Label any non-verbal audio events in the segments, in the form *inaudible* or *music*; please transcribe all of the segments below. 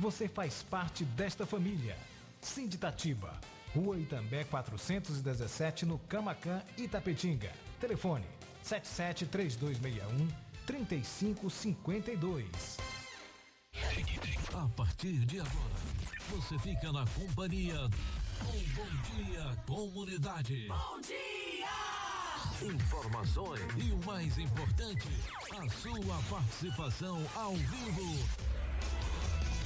Você faz parte desta família. Sinditatiba, Rua Itambé 417, no Camacan, Itapetinga. Telefone 773261 3552. A partir de agora, você fica na companhia com Bom Dia Comunidade. Bom dia! Informações e o mais importante, a sua participação ao vivo.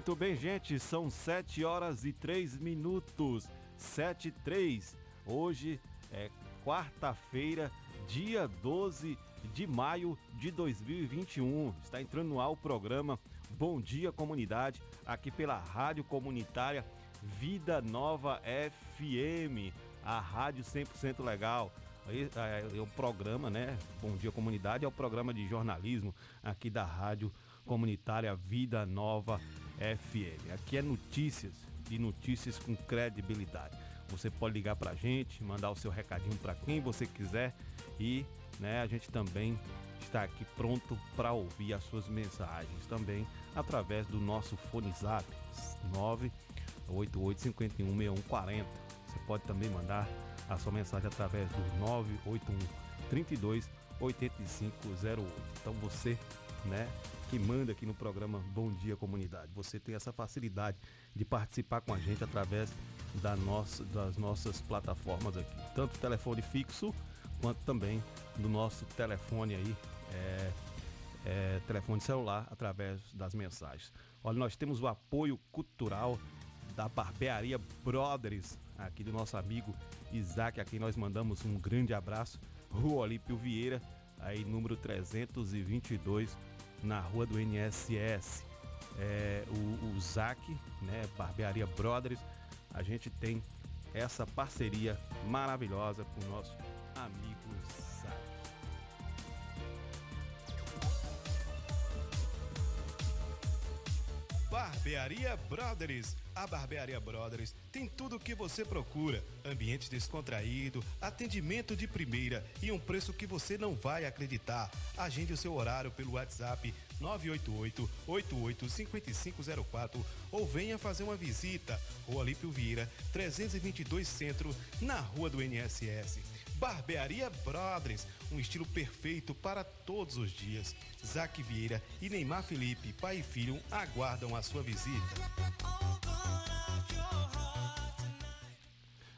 Muito bem, gente, são 7 horas e 3 minutos. 7 e 3. Hoje é quarta-feira, dia 12 de maio de 2021. Está entrando no ar o programa Bom Dia Comunidade, aqui pela Rádio Comunitária Vida Nova FM, a rádio 100% legal. É, é o programa, né? Bom Dia Comunidade é o programa de jornalismo aqui da Rádio Comunitária Vida Nova FM. Aqui é notícias e notícias com credibilidade. Você pode ligar pra gente, mandar o seu recadinho para quem você quiser e, né, a gente também está aqui pronto para ouvir as suas mensagens também através do nosso fone Zap 988516140. Você pode também mandar a sua mensagem através do 981 32 8508. Então você, né, que manda aqui no programa Bom Dia Comunidade, você tem essa facilidade de participar com a gente através da nossa, das nossas plataformas aqui, tanto telefone fixo quanto também do nosso telefone aí, é, é, telefone celular através das mensagens. Olha, nós temos o apoio cultural da Barbearia Brothers, aqui do nosso amigo Isaac, a quem nós mandamos um grande abraço. Rua Olímpio Vieira, aí número 322, na rua do NSS. É, o, o Zac, né, Barbearia Brothers, a gente tem essa parceria maravilhosa com o nosso amigo Barbearia Brothers. A Barbearia Brothers tem tudo o que você procura: ambiente descontraído, atendimento de primeira e um preço que você não vai acreditar. Agende o seu horário pelo WhatsApp 988-885504 ou venha fazer uma visita. Rua Lípio Vieira, 322 Centro, na Rua do NSS. Barbearia Brothers, um estilo perfeito para todos os dias. Zac Vieira e Neymar Felipe, pai e filho, aguardam a sua visita.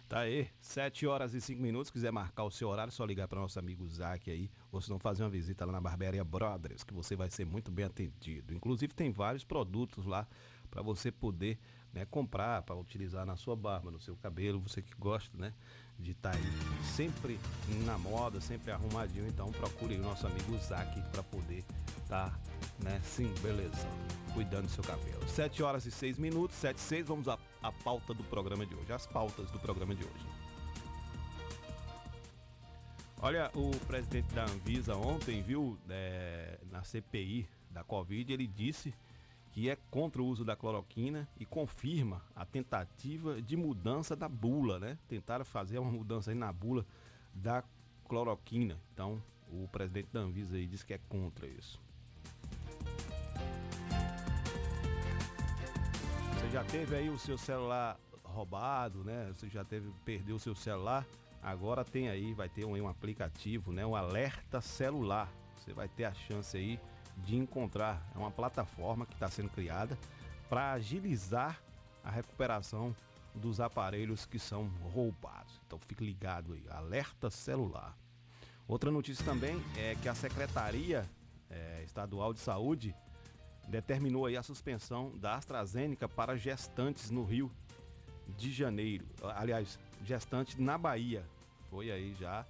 Tá aí, 7 horas e 5 minutos. Se quiser marcar o seu horário, é só ligar para nosso amigo Zac aí, ou se não fazer uma visita lá na Barbearia Brothers, que você vai ser muito bem atendido. Inclusive tem vários produtos lá para você poder né, comprar, para utilizar na sua barba, no seu cabelo, você que gosta, né, de estar aí sempre na moda, sempre arrumadinho. Então procure o nosso amigo Zac para poder estar, né, sim, beleza, cuidando do seu cabelo. 7 horas e 6 minutos, 7 e 6, vamos à, à pauta do programa de hoje, as pautas do programa de hoje. Olha, o presidente da Anvisa ontem, viu, é, na CPI da Covid, ele disse que é contra o uso da cloroquina e confirma a tentativa de mudança da bula, né? Tentaram fazer uma mudança aí na bula da cloroquina. Então, o presidente da Anvisa aí disse que é contra isso. Você já teve aí o seu celular roubado, né? Você já teve perdeu o seu celular? Agora tem aí, vai ter um, um aplicativo, né? Um alerta celular. Você vai ter a chance aí de encontrar. É uma plataforma que está sendo criada para agilizar a recuperação dos aparelhos que são roubados. Então fique ligado aí, alerta celular. Outra notícia também é que a Secretaria é, Estadual de Saúde determinou aí a suspensão da AstraZeneca para gestantes no Rio de Janeiro. Aliás, gestantes na Bahia. Foi aí já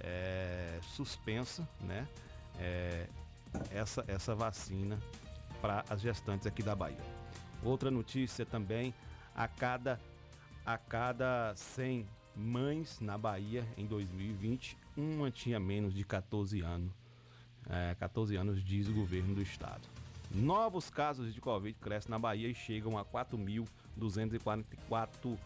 é, suspensa, né? É, essa, essa vacina para as gestantes aqui da Bahia. Outra notícia também, a cada, a cada 100 mães na Bahia em 2020, uma tinha menos de 14 anos. É, 14 anos, diz o governo do estado. Novos casos de Covid crescem na Bahia e chegam a 4.244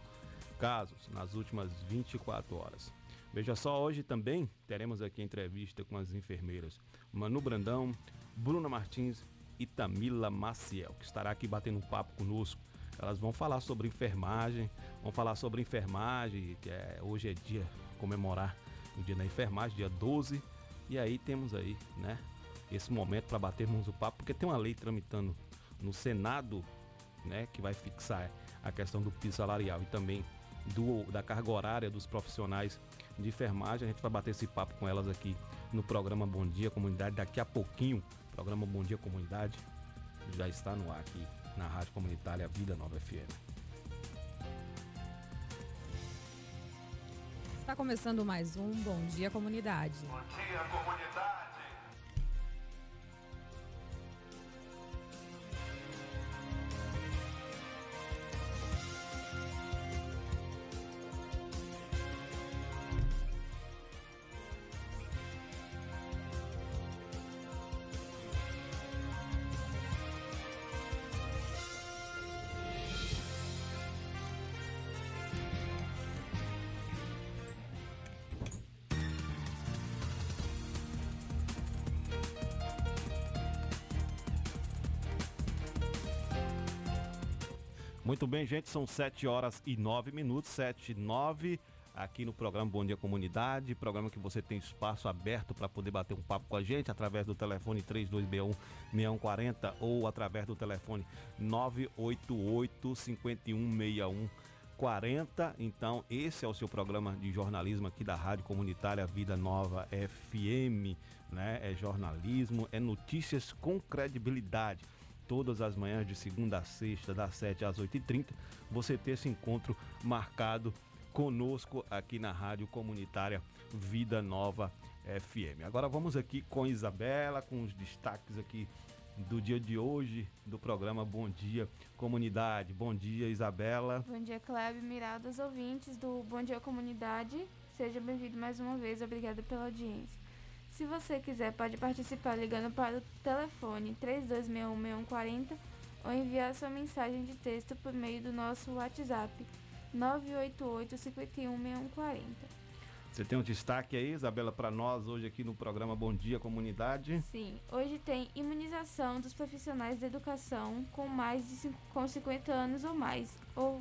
casos nas últimas 24 horas. Veja só, hoje também teremos aqui entrevista com as enfermeiras Manu Brandão, Bruna Martins e Tamila Maciel, que estará aqui batendo um papo conosco. Elas vão falar sobre enfermagem, vão falar sobre enfermagem, que é, hoje é dia comemorar o dia da enfermagem, dia 12. E aí temos aí, né, esse momento para batermos o papo, porque tem uma lei tramitando no Senado, né, que vai fixar a questão do piso salarial e também do, da carga horária dos profissionais de enfermagem. A gente vai bater esse papo com elas aqui no programa Bom Dia Comunidade daqui a pouquinho. O programa Bom Dia Comunidade já está no ar aqui na Rádio Comunitária Vida Nova FM. Está começando mais um Bom Dia Comunidade. Bom dia, comunidade. Muito bem, gente, são 7 horas e 9 minutos, 7 e 9, aqui no programa Bom Dia Comunidade, programa que você tem espaço aberto para poder bater um papo com a gente através do telefone 3261-6140 ou através do telefone 988-5161. 40. Então, esse é o seu programa de jornalismo aqui da Rádio Comunitária Vida Nova FM, né? É jornalismo, é notícias com credibilidade todas as manhãs de segunda a sexta, das 7 às 8h30, você ter esse encontro marcado conosco aqui na Rádio Comunitária Vida Nova FM. Agora vamos aqui com Isabela, com os destaques aqui do dia de hoje do programa Bom Dia Comunidade. Bom dia, Isabela. Bom dia, Clébio, Miraldo, os ouvintes do Bom Dia Comunidade. Seja bem-vindo mais uma vez, obrigada pela audiência. Se você quiser, pode participar ligando para o telefone 3261-6140 ou enviar sua mensagem de texto por meio do nosso WhatsApp 988-516140. Você tem um destaque aí, Isabela, para nós hoje aqui no programa Bom Dia Comunidade? Sim, hoje tem imunização dos profissionais da educação com mais de cinco, com 50 anos ou mais, ou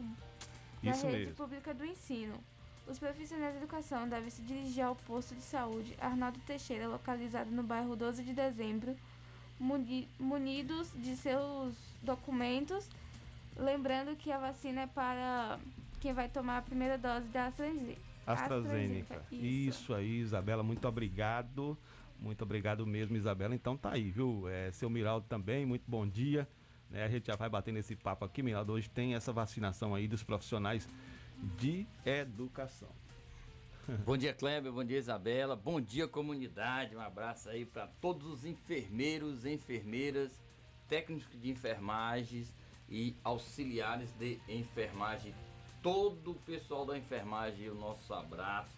na Isso rede mesmo. pública do ensino. Os profissionais da educação devem se dirigir ao posto de saúde Arnaldo Teixeira, localizado no bairro 12 de dezembro, muni- munidos de seus documentos, lembrando que a vacina é para quem vai tomar a primeira dose da AstraZeneca. AstraZeneca. Isso. aí, Isabela, muito obrigado. Muito obrigado mesmo, Isabela. Então tá aí, viu? É, seu Miraldo também, muito bom dia. Né, a gente já vai batendo esse papo aqui, Miraldo. Hoje tem essa vacinação aí dos profissionais de educação. *laughs* Bom dia, Kleber. Bom dia, Isabela. Bom dia, comunidade. Um abraço aí para todos os enfermeiros, enfermeiras, técnicos de enfermagens e auxiliares de enfermagem. Todo o pessoal da enfermagem, o nosso abraço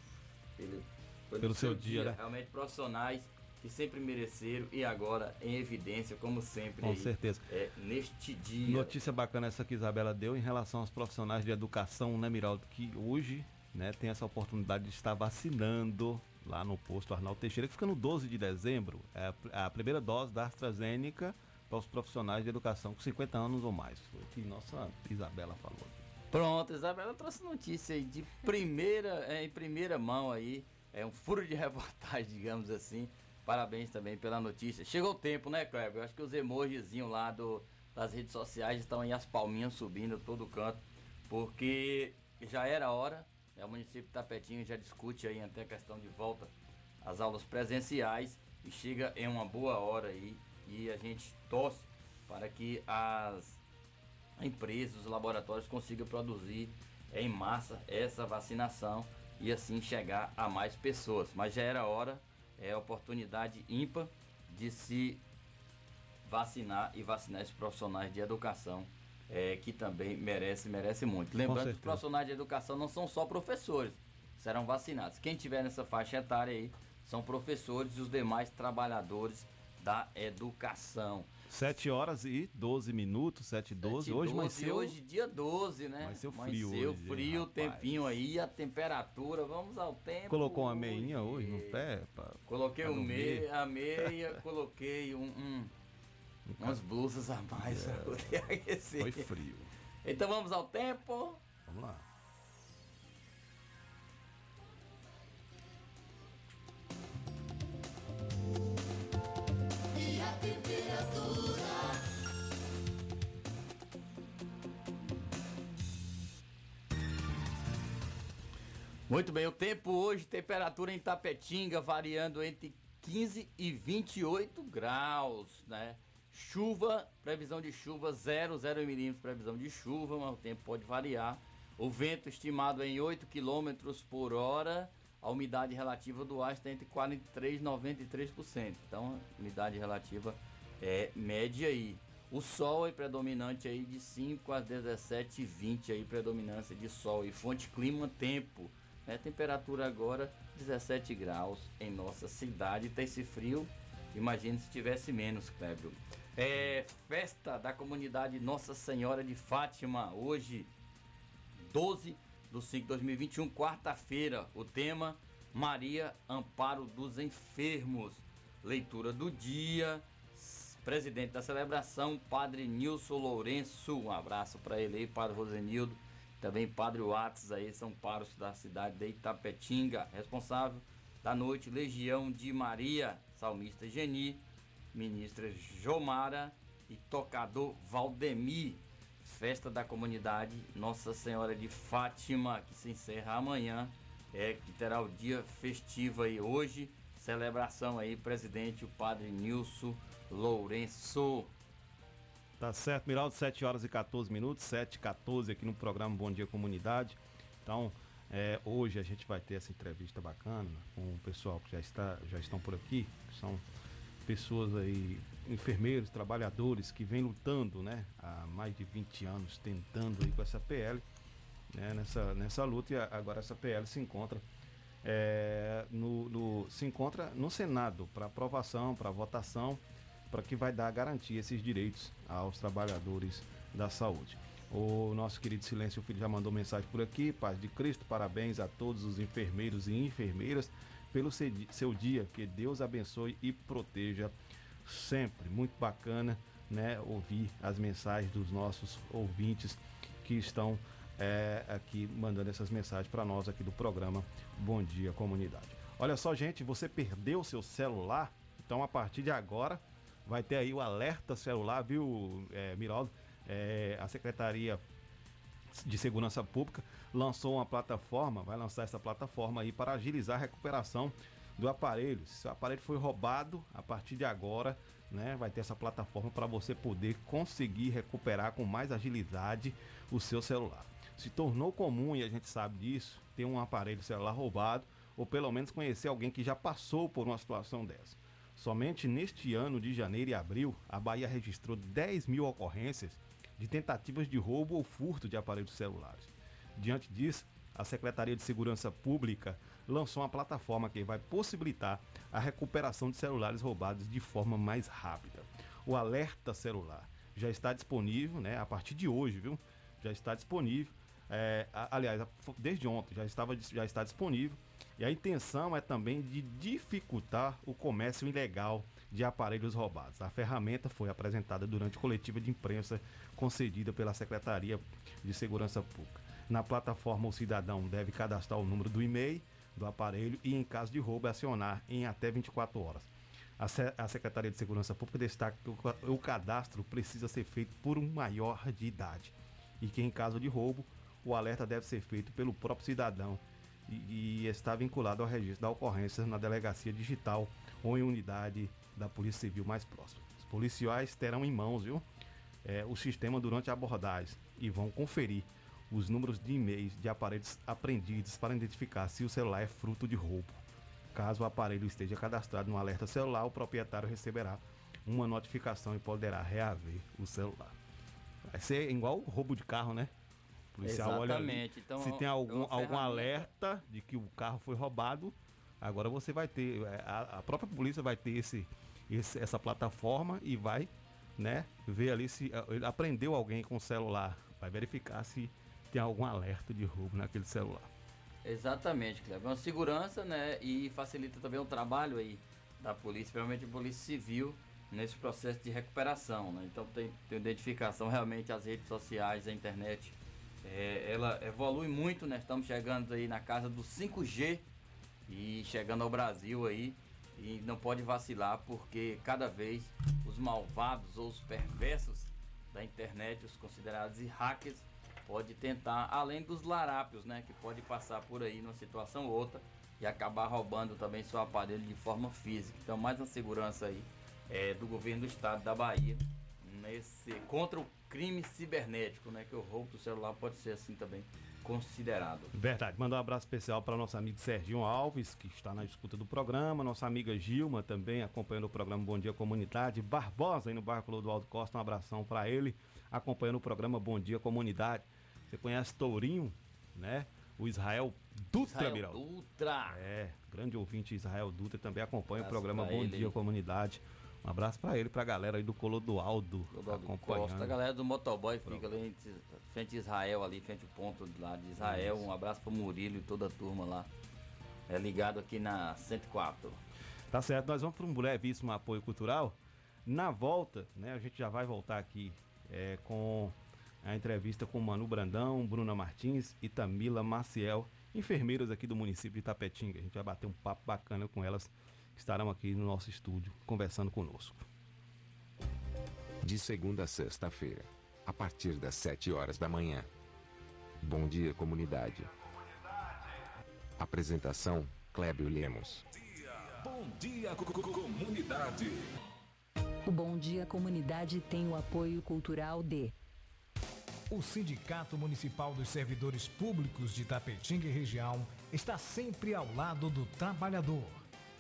pelo, Pelo seu dia, né? Realmente profissionais que sempre mereceram e agora em evidência, como sempre. Com aí, certeza. é, neste dia. Notícia bacana essa que Isabela deu em relação aos profissionais de educação, né, Miraldo? Que hoje né, tem essa oportunidade de estar vacinando lá no posto Arnaldo Teixeira, que fica no 12 de dezembro. É a primeira dose da AstraZeneca para os profissionais de educação com 50 anos ou mais. Foi o que nossa Isabela falou. Pronto, Isabela trouxe notícia aí de primeira, é, em primeira mão aí, é um furo de reportagem, *laughs* digamos assim. Parabéns também pela notícia. Chegou o tempo, né, Kleber? Eu acho que os emojizinhos lá do, das redes sociais estão aí as palminhas subindo todo canto, porque já era hora, né, o município de Tapetinho já discute aí até a questão de volta as aulas presenciais e chega em uma boa hora aí e a gente torce para que as empresas, os laboratórios consigam produzir em massa essa vacinação e assim chegar a mais pessoas. Mas já era hora, é oportunidade ímpar de se vacinar e vacinar esses profissionais de educação é, que também merece, merece muito. Lembrando que os profissionais de educação não são só professores, serão vacinados. Quem tiver nessa faixa etária aí são professores e os demais trabalhadores da educação. 7 horas e 12 minutos, 7 e 12. Hoje vai ser. Hoje, dia 12, né? Vai ser frio. Vai ser hoje, frio, o tempinho aí, a temperatura. Vamos ao tempo. Colocou uma meinha hoje no pé? Pra, coloquei pra um meia, a meia, *laughs* coloquei um, um umas blusas a mais é, pra poder *laughs* aquecer. Foi frio. Então vamos ao tempo. Vamos lá. Muito bem, o tempo hoje, temperatura em Tapetinga variando entre 15 e 28 graus, né? Chuva, previsão de chuva 0, 0 milímetros, previsão de chuva, mas o tempo pode variar. O vento estimado em 8 km por hora. A umidade relativa do ar está entre 43% e 93%. Então, a umidade relativa é média aí. O sol é predominante aí de 5 às 17 e 20 aí, predominância de sol. E fonte clima, tempo. Né? Temperatura agora 17 graus em nossa cidade. Tem esse frio, imagine se tivesse menos, Clébio. É festa da comunidade Nossa Senhora de Fátima, hoje, 12 do 5 de 2021, quarta-feira. O tema: Maria, Amparo dos Enfermos. Leitura do dia. Presidente da celebração, Padre Nilson Lourenço. Um abraço para ele aí, Padre Rosenildo. Também Padre Watts aí, são pároros da cidade de Itapetinga. Responsável da noite, Legião de Maria, salmista Geni ministra Jomara e tocador Valdemir. Festa da comunidade Nossa Senhora de Fátima, que se encerra amanhã, é, que terá o dia festivo aí hoje. Celebração aí, presidente, o padre Nilson Lourenço. Tá certo, Miraldo, 7 horas e 14 minutos, 7 e 14 aqui no programa Bom Dia Comunidade. Então, é, hoje a gente vai ter essa entrevista bacana com o pessoal que já, está, já estão por aqui, que são pessoas aí, enfermeiros, trabalhadores que vêm lutando, né, há mais de 20 anos, tentando aí com essa PL, né, nessa, nessa luta, e agora essa PL se encontra é, no, no, se encontra no Senado para aprovação, para votação, para que vai dar garantia esses direitos aos trabalhadores da saúde. O nosso querido Silêncio Filho já mandou mensagem por aqui. Paz de Cristo, parabéns a todos os enfermeiros e enfermeiras pelo seu dia. Que Deus abençoe e proteja sempre. Muito bacana, né? Ouvir as mensagens dos nossos ouvintes que estão é, aqui mandando essas mensagens para nós aqui do programa Bom Dia Comunidade. Olha só, gente, você perdeu seu celular? Então, a partir de agora, vai ter aí o alerta celular, viu, é, Miraldo? É, a Secretaria de Segurança Pública lançou uma plataforma, vai lançar essa plataforma aí para agilizar a recuperação do aparelho. Se o aparelho foi roubado, a partir de agora, né, vai ter essa plataforma para você poder conseguir recuperar com mais agilidade o seu celular. Se tornou comum e a gente sabe disso, ter um aparelho celular roubado ou pelo menos conhecer alguém que já passou por uma situação dessa. Somente neste ano de janeiro e abril, a Bahia registrou 10 mil ocorrências de tentativas de roubo ou furto de aparelhos celulares. Diante disso, a Secretaria de Segurança Pública lançou uma plataforma que vai possibilitar a recuperação de celulares roubados de forma mais rápida. O alerta celular já está disponível, né? A partir de hoje, viu? Já está disponível. É, aliás, desde ontem já, estava, já está disponível. E a intenção é também de dificultar o comércio ilegal de aparelhos roubados. A ferramenta foi apresentada durante coletiva de imprensa concedida pela Secretaria de Segurança Pública. Na plataforma, o cidadão deve cadastrar o número do e-mail do aparelho e, em caso de roubo, acionar em até 24 horas. A, Secretaria de Segurança Pública destaca que o, cadastro precisa ser feito por um maior de idade e que, em caso de roubo, o alerta deve ser feito pelo próprio cidadão e, e está vinculado ao registro da ocorrência na delegacia digital ou em unidade da Polícia Civil mais próxima. Os policiais terão em mãos, viu, é, o sistema durante a abordagem e vão conferir os números de e-mails de aparelhos apreendidos para identificar se o celular é fruto de roubo. Caso o aparelho esteja cadastrado no alerta celular, o proprietário receberá uma notificação e poderá reaver o celular. Vai ser igual roubo de carro, né? Policial olha ali, Exatamente. Então, se tem é algum, uma algum ferramenta. alerta de que o carro foi roubado, agora você vai ter, é, a, a própria polícia vai ter esse, esse- essa plataforma e vai, né, ver ali se ah, ele aprendeu alguém com o celular, vai verificar se tem algum alerta de roubo naquele celular. Exatamente, Cleber. É uma segurança, né? E facilita também o trabalho aí da polícia, principalmente a polícia civil, nesse processo de recuperação, né? Então tem, tem identificação realmente as redes sociais, a internet. É, ela evolui muito, né? Estamos chegando aí na casa do 5G e chegando ao Brasil aí. E não pode vacilar porque cada vez os malvados ou os perversos da internet, os considerados hackers, pode tentar, além dos larápios, né, que pode passar por aí numa situação ou outra e acabar roubando também seu aparelho de forma física. Então, mais uma segurança aí é, do governo do estado da Bahia nesse contra o crime cibernético, né, que o roubo do celular pode ser assim também considerado. Verdade. Mandar um abraço especial para nosso amigo Serginho Alves, que está na escuta do programa. Nossa amiga Gilma também acompanhando o programa Bom Dia Comunidade. Barbosa aí no bairro Clodoaldo Costa, um abração para ele, acompanhando o programa Bom Dia Comunidade. Você conhece Tourinho, né? O Israel Dutra, Israel Biral. Dutra. É, grande ouvinte Israel Dutra também acompanha o programa Bom ele Dia. Comunidade. Um abraço para ele, para a galera aí do Clodoaldo Clodoaldo acompanhando. Costa, a galera do motoboy fica ali em frente a Israel, ali, frente ao ponto lá de Israel. Um abraço pro Murilo e toda a turma lá. É ligado aqui na 104. Tá certo, nós vamos para um brevíssimo apoio cultural. Na volta, né, a gente já vai voltar aqui é, com a entrevista com Manu Brandão, Bruna Martins e Tamila Maciel, enfermeiras aqui do município de Itapetinga. A gente vai bater um papo bacana com elas, que estarão aqui no nosso estúdio conversando conosco. De segunda a sexta-feira, a partir das 7 horas da manhã. Bom dia, comunidade. Apresentação: Clébio Lemos. Bom dia, co- co- comunidade. O Bom Dia Comunidade tem o apoio cultural de O Sindicato Municipal dos Servidores Públicos de Tapetinga e região está sempre ao lado do trabalhador.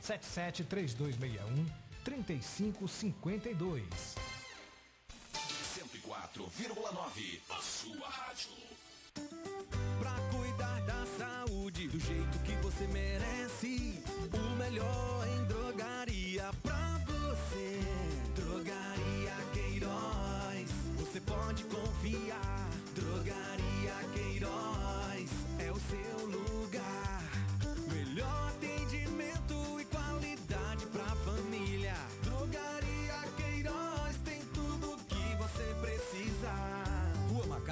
773261 3552. 104,9. A sua rádio. Pra cuidar da saúde do jeito que você merece. O melhor em drogaria pra você. Drogaria Queiroz, você pode confiar. Drogaria Queiroz é o seu lugar. Melhor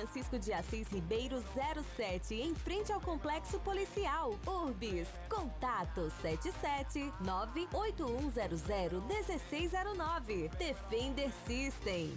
Francisco de Assis Ribeiro 07, em frente ao Complexo Policial. Urbis. Contato 77 98100 1609. Defender System.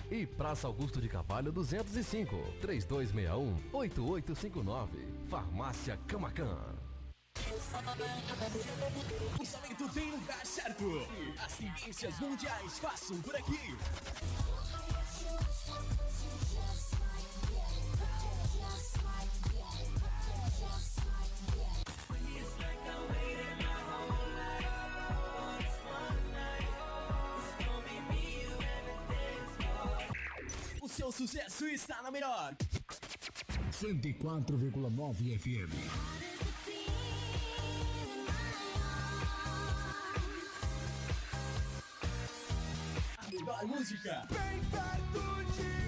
E Praça Augusto de Carvalho 205, 3261-8859. Farmácia Camacan. O lançamento tem lugar certo. As tendências mundiais passam por aqui. Seu sucesso está na melhor. 104,9 FM. A melhor música. Bem perto de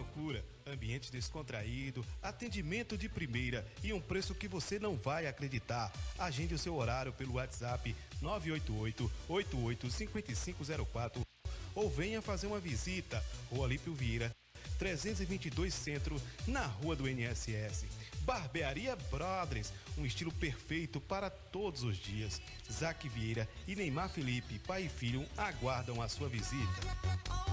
procura: ambiente descontraído, atendimento de primeira e um preço que você não vai acreditar. Agende o seu horário pelo WhatsApp 988 88 5504 ou venha fazer uma visita. Rua Lípio Vieira, 322 Centro, na Rua do NSS. Barbearia Brothers, um estilo perfeito para todos os dias. Zac Vieira e Neymar Felipe, pai e filho, aguardam a sua visita.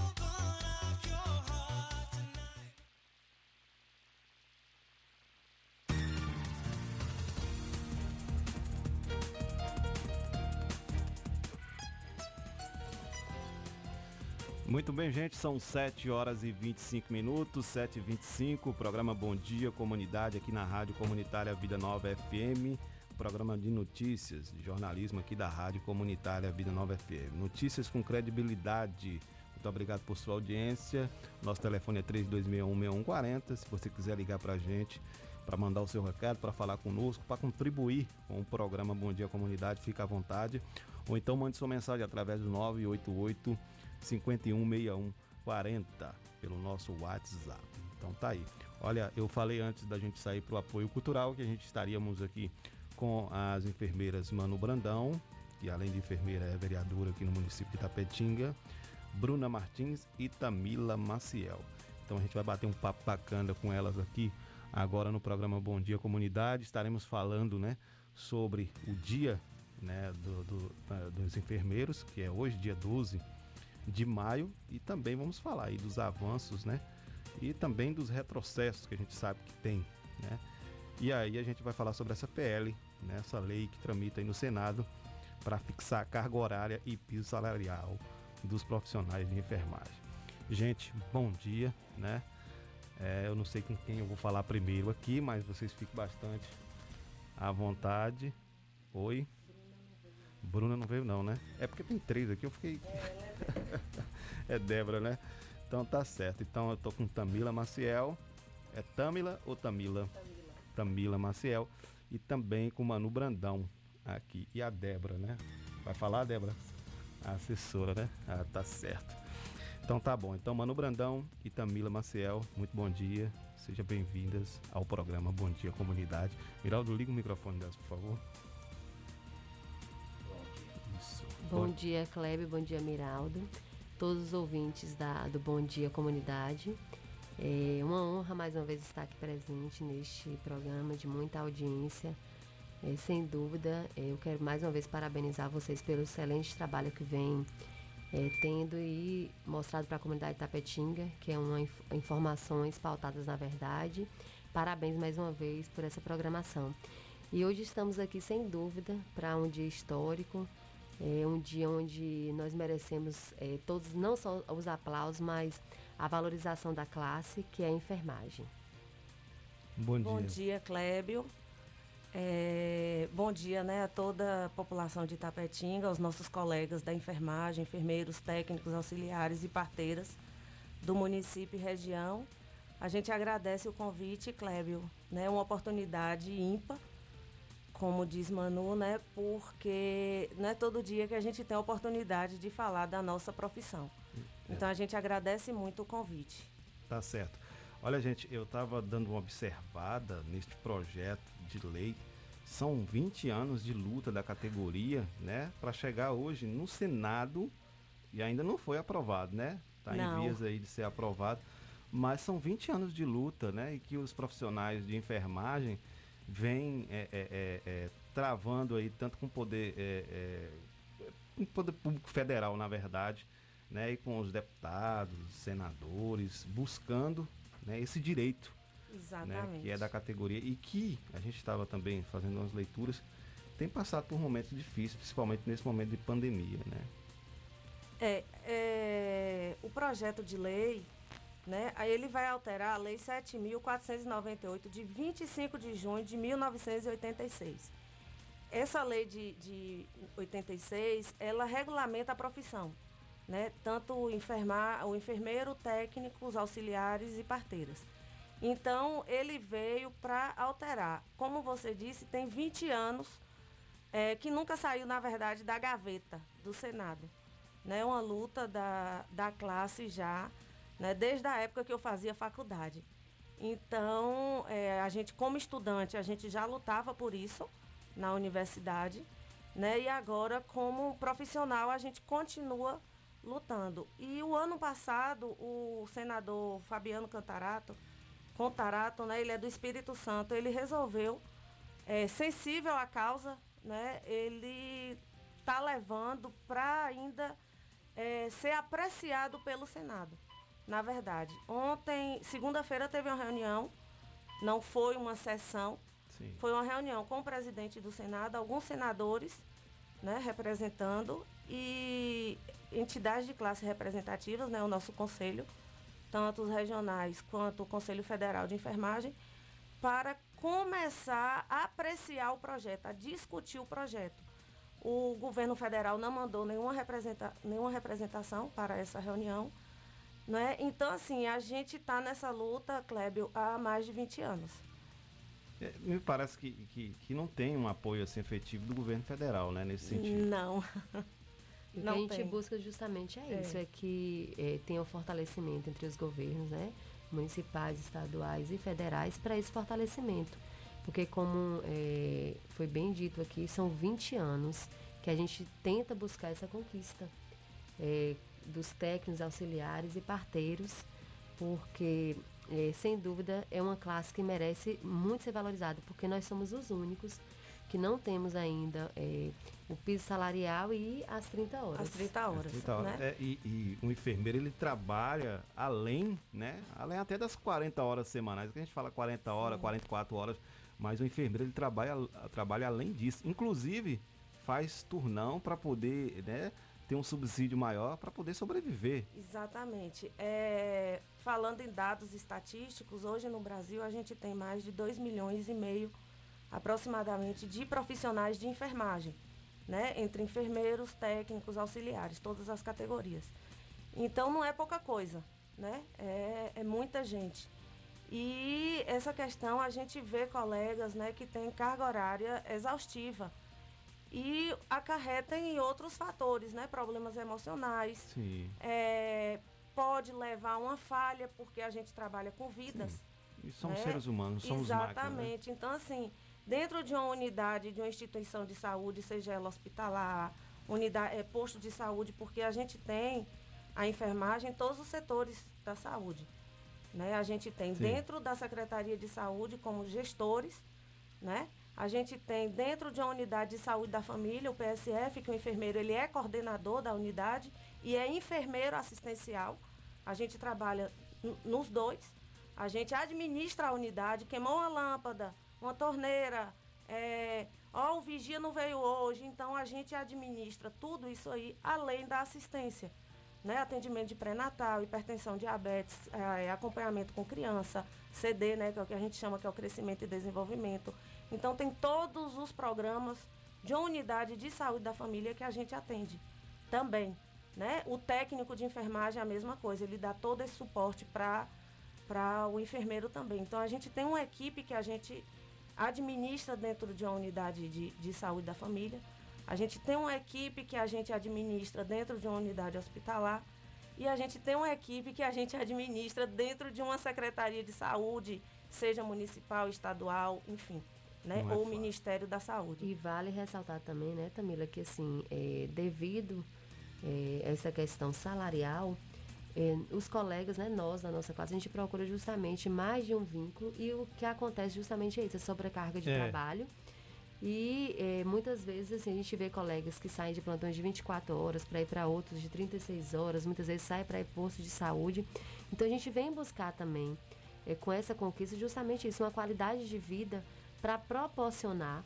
Bem, gente, são 7 horas e 25 minutos, 7 e 25 programa Bom Dia Comunidade aqui na Rádio Comunitária Vida Nova FM, programa de notícias, de jornalismo aqui da Rádio Comunitária Vida Nova FM. Notícias com credibilidade. Muito obrigado por sua audiência. Nosso telefone é 3261-6140. Se você quiser ligar para a gente, para mandar o seu recado, para falar conosco, para contribuir com o programa Bom Dia Comunidade, fica à vontade. Ou então mande sua mensagem através do 988 516140 pelo nosso WhatsApp. Então tá aí. Olha, eu falei antes da gente sair para o apoio cultural que a gente estaríamos aqui com as enfermeiras Mano Brandão, que além de enfermeira é vereadora aqui no município de Tapetinga, Bruna Martins e Tamila Maciel. Então a gente vai bater um papo bacana com elas aqui agora no programa Bom Dia Comunidade. Estaremos falando, né, sobre o dia, né, do, do, da- dos enfermeiros, que é hoje, dia 12 de maio, e também vamos falar aí dos avanços, né, e também dos retrocessos que a gente sabe que tem, né. E aí a gente vai falar sobre essa PL, né, essa lei que tramita aí no Senado para fixar a carga horária e piso salarial dos profissionais de enfermagem. Gente, bom dia, né? É, eu não sei com quem eu vou falar primeiro aqui, mas vocês fiquem bastante à vontade. Oi. Bruna não veio não, né? É porque tem três aqui, eu fiquei. *laughs* é Débora, né? Então tá certo. Então eu tô com Tamila Maciel. É Tamila ou Tamila? Tamila. Tamila Maciel. E também com Manu Brandão aqui. E a Débora, né? Vai falar, Débora? A assessora, né? Ah, tá certo. Então tá bom. Então, Manu Brandão e Tamila Maciel, muito bom dia. Sejam bem-vindas ao programa Bom Dia Comunidade. Miraldo, liga o microfone delas, por favor. Bom dia, Kleber. Bom dia, Miraldo. Todos os ouvintes da, do Bom Dia Comunidade. É uma honra mais uma vez estar aqui presente neste programa de muita audiência. É, sem dúvida, é, eu quero mais uma vez parabenizar vocês pelo excelente trabalho que vem é, tendo e mostrado para a comunidade Tapetinga, que é uma inf informações pautadas na verdade. Parabéns mais uma vez por essa programação. E hoje estamos aqui sem dúvida para um dia histórico, é um dia onde nós merecemos é, todos não só os aplausos, mas a valorização da classe, que é a enfermagem. Bom, Bom dia, Clébio. É, bom dia né, a toda a população de Itapetinga, aos nossos colegas da enfermagem, enfermeiros, técnicos, auxiliares e parteiras do município e região. A gente agradece o convite, Clébio, né, uma oportunidade ímpar, como diz Manu, né, porque não é todo dia que a gente tem a oportunidade de falar da nossa profissão. É. Então a gente agradece muito o convite. Tá certo. Olha, gente, eu estava dando uma observada neste projeto de lei. São 20 anos de luta da categoria, né, para chegar hoje no Senado e ainda não foi aprovado, né? Tá Não. em vias aí de ser aprovado, mas são 20 anos de luta, né, e que os profissionais de enfermagem vêm é, é, é, é, travando aí tanto com o poder, é, é, com poder público federal, na verdade, né, e com os deputados, senadores, buscando né, esse direito né, que é da categoria e que a gente estava também fazendo umas leituras, tem passado por momentos difíceis, principalmente nesse momento de pandemia, né? É, é, o projeto de lei, né, aí ele vai alterar a Lei 7.498, de 25 de junho de 1986. Essa lei de, de 86, ela regulamenta a profissão, né, tanto o, enfermar, o enfermeiro, técnicos, auxiliares e parteiras. Então, ele veio para alterar. Como você disse, tem 20 anos é, que nunca saiu, na verdade, da gaveta do Senado né, uma luta da, da classe já, né, desde a época que eu fazia faculdade. Então, é, a gente, como estudante, a gente já lutava por isso na universidade, né, e agora, como profissional, a gente continua lutando. E o ano passado, o senador Fabiano Cantarato, Contarato, né, ele é do Espírito Santo, ele resolveu, é, sensível à causa, né, ele está levando para ainda é, ser apreciado pelo Senado. Na verdade, ontem, segunda-feira, teve uma reunião, não foi uma sessão, Sim. foi uma reunião com o presidente do Senado, alguns senadores né, representando e entidades de classe representativas, né, o nosso conselho, tanto os regionais quanto o Conselho Federal de Enfermagem, para começar a apreciar o projeto, a discutir o projeto. O governo federal não mandou nenhuma, representa nenhuma representação para essa reunião. Né? Então, assim, a gente está nessa luta, Clébio, há mais de 20 anos. É, me parece que, que, que não tem um apoio assim, efetivo do governo federal, né, nesse sentido. Não. *laughs* O que Não a gente tem. busca justamente é É. isso, é que é, tenha um fortalecimento entre os governos, né? Municipais, estaduais e federais para esse fortalecimento. Porque como é, foi bem dito aqui, são 20 anos que a gente tenta buscar essa conquista é, dos técnicos, auxiliares e parteiros, porque é, sem dúvida é uma classe que merece muito ser valorizada, porque nós somos os únicos que não temos ainda é, o piso salarial e as 30 horas. As 30 horas, Então, né? é, e, e um enfermeiro ele trabalha além, né? Além até das 40 horas semanais, que a gente fala 40 horas, 44 horas, mas o enfermeiro ele trabalha, trabalha além disso. Inclusive, faz turnão para poder, né, ter um subsídio maior para poder sobreviver. Exatamente. É, falando em dados estatísticos, hoje no Brasil a gente tem mais de 2 milhões e meio aproximadamente de profissionais de enfermagem. né? Entre enfermeiros, técnicos, auxiliares, todas as categorias. Então não é pouca coisa, né? É, é muita gente. E essa questão a gente vê colegas né, que têm carga horária exaustiva e acarreta em outros fatores, né? Problemas emocionais. Sim. É, pode levar a uma falha, porque a gente trabalha com vidas. E somos né? seres humanos, somos máquinas. né? Exatamente. Então, assim, dentro de uma unidade, de uma instituição de saúde, seja ela hospitalar, unidade, é, posto de saúde, porque a gente tem a enfermagem em todos os setores da saúde. Né? A gente tem Sim. dentro da Secretaria de Saúde como gestores, né? A gente tem dentro de uma unidade de saúde da família, o PSF, que o enfermeiro ele é coordenador da unidade e é enfermeiro assistencial. A gente trabalha nos dois. A gente administra a unidade, queimou uma lâmpada, uma torneira, é, ó, o vigia não veio hoje, então a gente administra tudo isso aí, além da assistência. Né? Atendimento de pré-natal, hipertensão, diabetes, é, acompanhamento com criança, CD, né? que é o que a gente chama que é o crescimento e desenvolvimento. Então tem todos os programas de uma unidade de saúde da família que a gente atende também. Né? O técnico de enfermagem é a mesma coisa, ele dá todo esse suporte para o enfermeiro também. Então a gente tem uma equipe que a gente administra dentro de uma unidade de, de saúde da família. A gente tem uma equipe que a gente administra dentro de uma unidade hospitalar. E a gente tem uma equipe que a gente administra dentro de uma secretaria de saúde, seja municipal, estadual, enfim, né? Não é Ou fácil. Ministério da Saúde. E vale ressaltar também, né, Tamila, que assim, é, devido é, a essa questão salarial, é, os colegas, né, nós da nossa classe, a gente procura justamente mais de um vínculo e o que acontece justamente é isso, a sobrecarga de É. trabalho. E é, muitas vezes assim, a gente vê colegas que saem de plantões de 24 horas para ir para outros de 36 horas, muitas vezes saem para ir posto de saúde. Então a gente vem buscar também, é, com essa conquista, justamente isso, uma qualidade de vida para proporcionar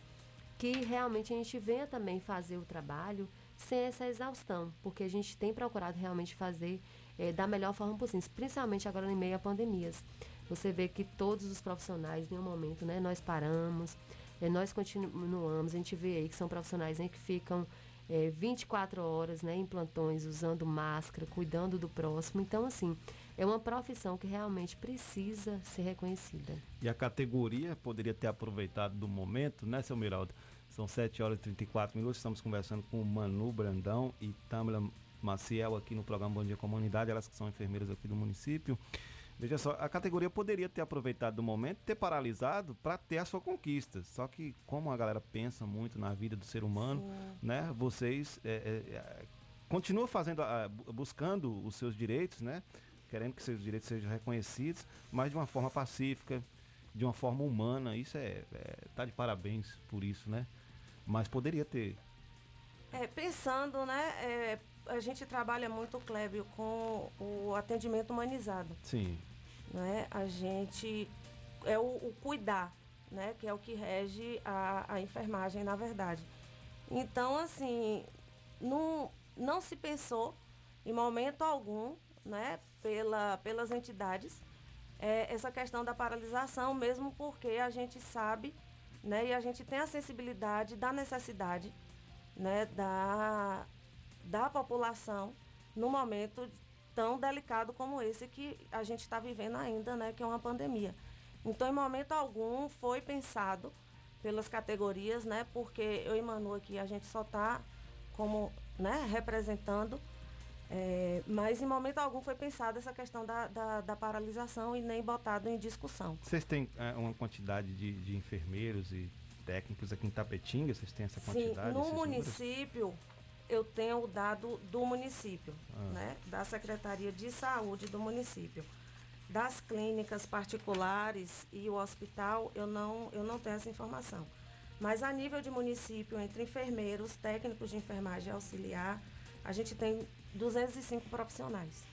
que realmente a gente venha também fazer o trabalho sem essa exaustão, porque a gente tem procurado realmente fazer eh, da melhor forma possível, principalmente agora em meio a pandemias. Você vê que todos os profissionais, em um momento, né, nós paramos, eh, nós continuamos, a gente vê aí que são profissionais né, que ficam eh, 24 horas né, em plantões, usando máscara, cuidando do próximo. Então, assim, é uma profissão que realmente precisa ser reconhecida. E a categoria poderia ter aproveitado do momento, né, seu Miraldo? São 7 horas e 34 minutos, estamos conversando com o Manu Brandão e Tamila Maciel aqui no programa Bom Dia Comunidade, elas que são enfermeiras aqui do município. Veja só, a categoria poderia ter aproveitado do momento, ter paralisado para ter a sua conquista. Só que como a galera pensa muito na vida do ser humano, né? Vocês é, é, é, continuam fazendo, a- bu- buscando os seus direitos, né? Querendo que seus direitos sejam reconhecidos, mas de uma forma pacífica, de uma forma humana. Isso é, é tá de parabéns por isso, né? Mas poderia ter. É, pensando, né, é, a gente trabalha muito, Clébio, com o atendimento humanizado. Sim. Né? A gente é o, o cuidar, né, que é o que rege a, a enfermagem, na verdade. Então, assim, não, não se pensou em momento algum, né, pela, pelas entidades, é, essa questão da paralisação, mesmo porque a gente sabe, né, e a gente tem a sensibilidade da necessidade, né, da, da população num momento tão delicado como esse que a gente está vivendo ainda, né, que é uma pandemia. Então, em momento algum, foi pensado pelas categorias, né, porque eu e Manu aqui, a gente só está como, né, representando, é, mas em momento algum foi pensado essa questão da, da, da paralisação e nem botado em discussão. Vocês têm é, uma quantidade de, de enfermeiros e técnicos aqui em Tapetinga? Vocês têm essa Sim, quantidade? no esses números? município, eu tenho o dado do município, Ah. né? Da Secretaria de Saúde do município. Das clínicas particulares e o hospital, eu não, eu não tenho essa informação. Mas a nível de município, entre enfermeiros, técnicos de enfermagem auxiliar, a gente tem 205 profissionais.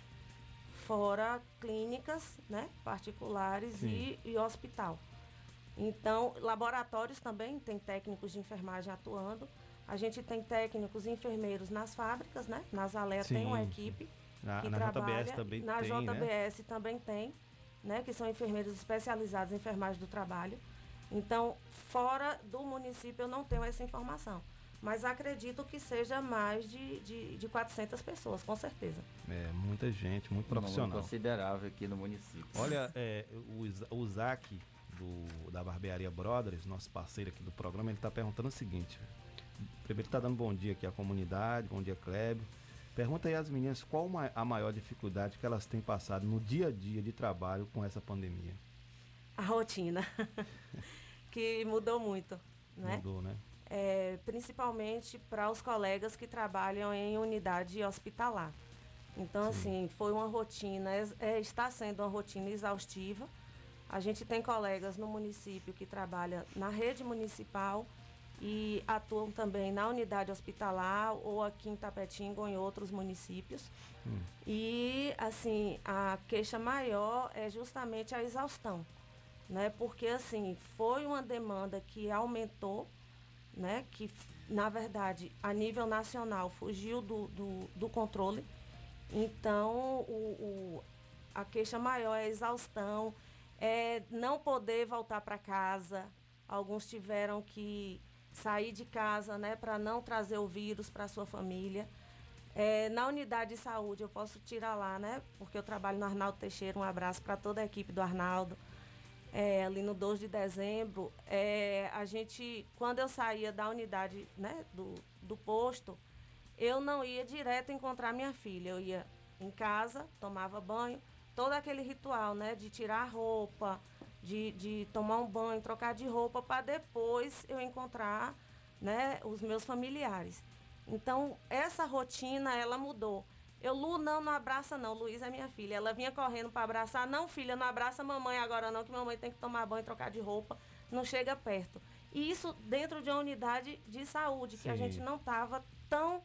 Fora clínicas né, particulares e, e hospital. Então, laboratórios também tem técnicos de enfermagem atuando. A gente tem técnicos e enfermeiros nas fábricas, né? Na Zalé tem uma equipe Na- que na trabalha. JBS também na tem, né? JBS também tem, né? Que são enfermeiros especializados em enfermagem do trabalho. Então, fora do município eu não tenho essa informação. Mas acredito que seja mais de, de, de 400 pessoas, com certeza. É, muita gente, muito Um número profissional. considerável aqui no município. Olha, é, o, o Zac do, da Barbearia Brothers, nosso parceiro aqui do programa, ele está perguntando o seguinte. Primeiro está dando bom dia aqui à comunidade, bom dia Kleber. Pergunta aí às meninas qual a maior dificuldade que elas têm passado no dia a dia de trabalho com essa pandemia. A rotina, *laughs* que mudou muito, né? Mudou, né? É, principalmente para os colegas que trabalham em unidade hospitalar. Então, assim, foi uma rotina, é- está sendo uma rotina exaustiva. A gente tem colegas no município que trabalham na rede municipal e atuam também na unidade hospitalar ou aqui em Tapetinga ou em outros municípios. E, assim, a queixa maior é justamente a exaustão, né? Porque, assim, foi uma demanda que aumentou, né? Que, na verdade, a nível nacional fugiu do, do, do controle. Então, o, o- a queixa maior é a exaustão, é não poder voltar para casa. Alguns tiveram que sair de casa, né? Para não trazer o vírus para sua família. É, na unidade de saúde, eu posso tirar lá, né? Porque eu trabalho no Arnaldo Teixeira. Um abraço para toda a equipe do Arnaldo. É, ali no 12 de dezembro, é, a gente, quando eu saía da unidade né, do, do posto, eu não ia direto encontrar minha filha. Eu ia em casa, tomava banho, todo aquele ritual, né? De tirar roupa, de, de tomar um banho, trocar de roupa, para depois eu encontrar né, os meus familiares. Então, essa rotina, ela mudou. Eu, Lu, não, não abraça não. Luísa é minha filha. Ela vinha correndo para abraçar. Não, filha, não abraça mamãe agora não, que mamãe tem que tomar banho, trocar de roupa. Não chega perto. E isso dentro de uma unidade de saúde, que a Sim. gente não estava tão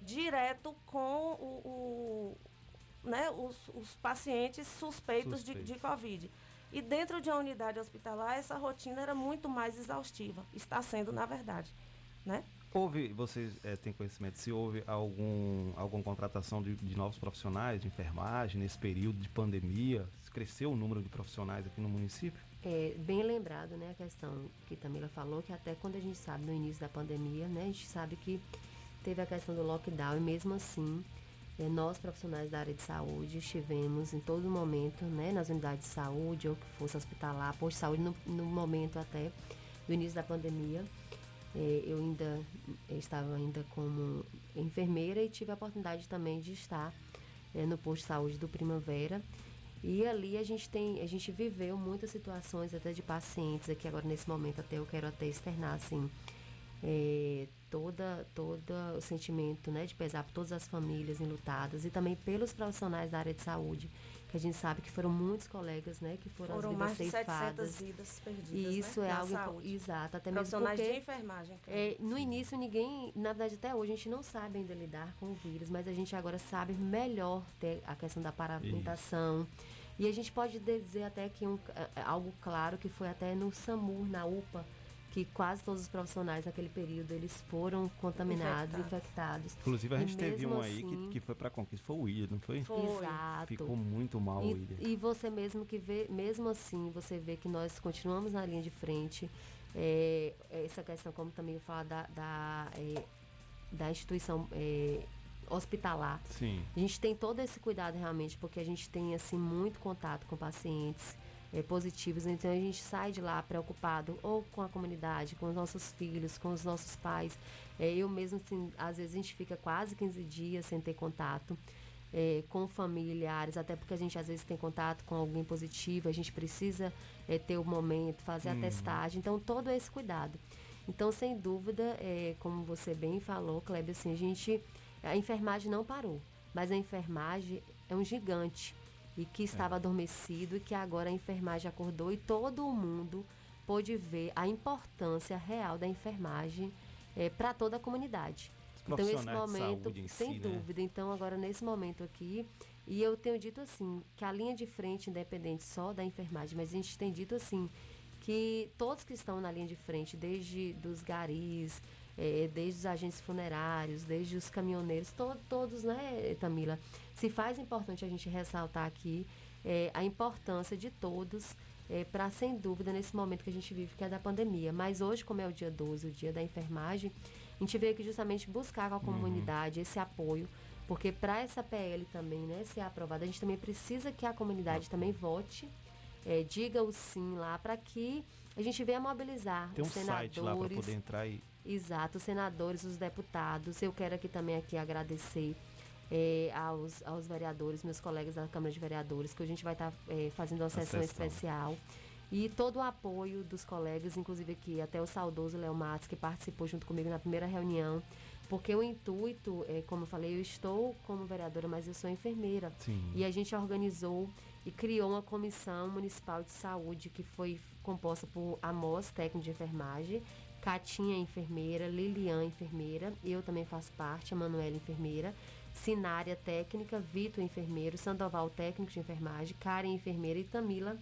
direto com o, o- né, os, os pacientes suspeitos, De, Suspeitos. de Covid. E dentro de uma unidade hospitalar, essa rotina era muito mais exaustiva. Está sendo, na verdade. Né? Houve, vocês eh, têm conhecimento, se houve algum, alguma contratação de, de novos profissionais de enfermagem nesse período de pandemia? Cresceu o número de profissionais aqui no município? É, bem lembrado, né, a questão que Tamila falou, que até quando a gente sabe no início da pandemia, né, a gente sabe que teve a questão do lockdown e mesmo assim, é, nós profissionais da área de saúde estivemos em todo momento, né, nas unidades de saúde ou que fosse hospitalar, posto de saúde, no, no momento até do início da pandemia. É, eu ainda eu estava ainda como enfermeira e tive a oportunidade também de estar é, no posto de saúde do Primavera. E ali a gente tem, a gente viveu muitas situações até de pacientes aqui agora nesse momento até eu quero até externar assim é, toda toda o sentimento né de pesar por todas as famílias enlutadas e também pelos profissionais da área de saúde que a gente sabe que foram muitos colegas né que foram, Foram as vidas mais de ceifadas 700 vidas perdidas, e isso né, é na algo saúde. exato até mesmo porque de enfermagem. é, no início ninguém, na verdade até hoje a gente não sabe ainda lidar com o vírus, mas a gente agora sabe melhor ter a questão da paramentação. E a gente pode dizer até que um, é, é algo claro que foi até no SAMUR, na UPA, que quase todos os profissionais naquele período eles foram contaminados, infectados. Inclusive a E gente teve um aí que, assim- que foi pra conquista, foi o William, não foi? Exato. Ficou muito mal o William. E, e você mesmo que vê, mesmo assim, você vê que nós continuamos na linha de frente. É, essa questão, como também eu falo, da, da, é, da instituição é, hospitalar. Sim. A gente tem todo esse cuidado realmente, porque a gente tem assim muito contato com pacientes é, positivos, então a gente sai de lá preocupado ou com a comunidade, com os nossos filhos, com os nossos pais. É, eu mesmo, assim, às vezes a gente fica quase 15 dias sem ter contato. é, com familiares, até porque a gente às vezes tem contato com alguém positivo, a gente precisa é, ter o momento, fazer a Uhum. testagem, então todo esse cuidado. Então, sem dúvida, é, como você bem falou, Kleber, assim, a gente. A enfermagem não parou, mas a enfermagem é um gigante e que estava adormecido e que agora a enfermagem acordou e todo o mundo pôde ver a importância real da enfermagem para toda a comunidade. Então, esse momento, sem si, né? dúvida, então agora nesse momento aqui, e eu tenho dito assim, que a linha de frente, independente só da enfermagem, mas a gente tem dito assim, que todos que estão na linha de frente, desde dos garis, eh, desde os agentes funerários, desde os caminhoneiros, to- todos, né, Tamila? Se faz importante a gente ressaltar aqui eh, a importância de todos para, sem dúvida, nesse momento que a gente vive, que é da pandemia. Mas hoje, como é o dia 12, o dia da enfermagem, A gente veio aqui justamente buscar com a comunidade esse apoio, porque para essa PL também, né, ser aprovada, a gente também precisa que a comunidade também vote, eh, diga o sim lá, para que a gente venha mobilizar Tem um os site lá para senadores. poder entrar e. Exato, os senadores, os deputados. Eu quero aqui também aqui agradecer eh, aos, aos vereadores, meus colegas da Câmara de Vereadores, que a gente vai estar fazendo uma sessão, especial. E todo o apoio dos colegas, inclusive aqui até o saudoso Léo Matos, que participou junto comigo na primeira reunião. Porque o intuito, eh, como eu falei, eu estou como vereadora, mas eu sou enfermeira. Sim. E a gente organizou e criou uma comissão municipal de saúde que foi composta por Amos, técnico de enfermagem, Catinha, enfermeira, Lilian, enfermeira, eu também faço parte, a Manuela, enfermeira, Sinária, técnica, Vitor, enfermeiro, Sandoval, técnico de enfermagem, Karen, enfermeira e Tamila,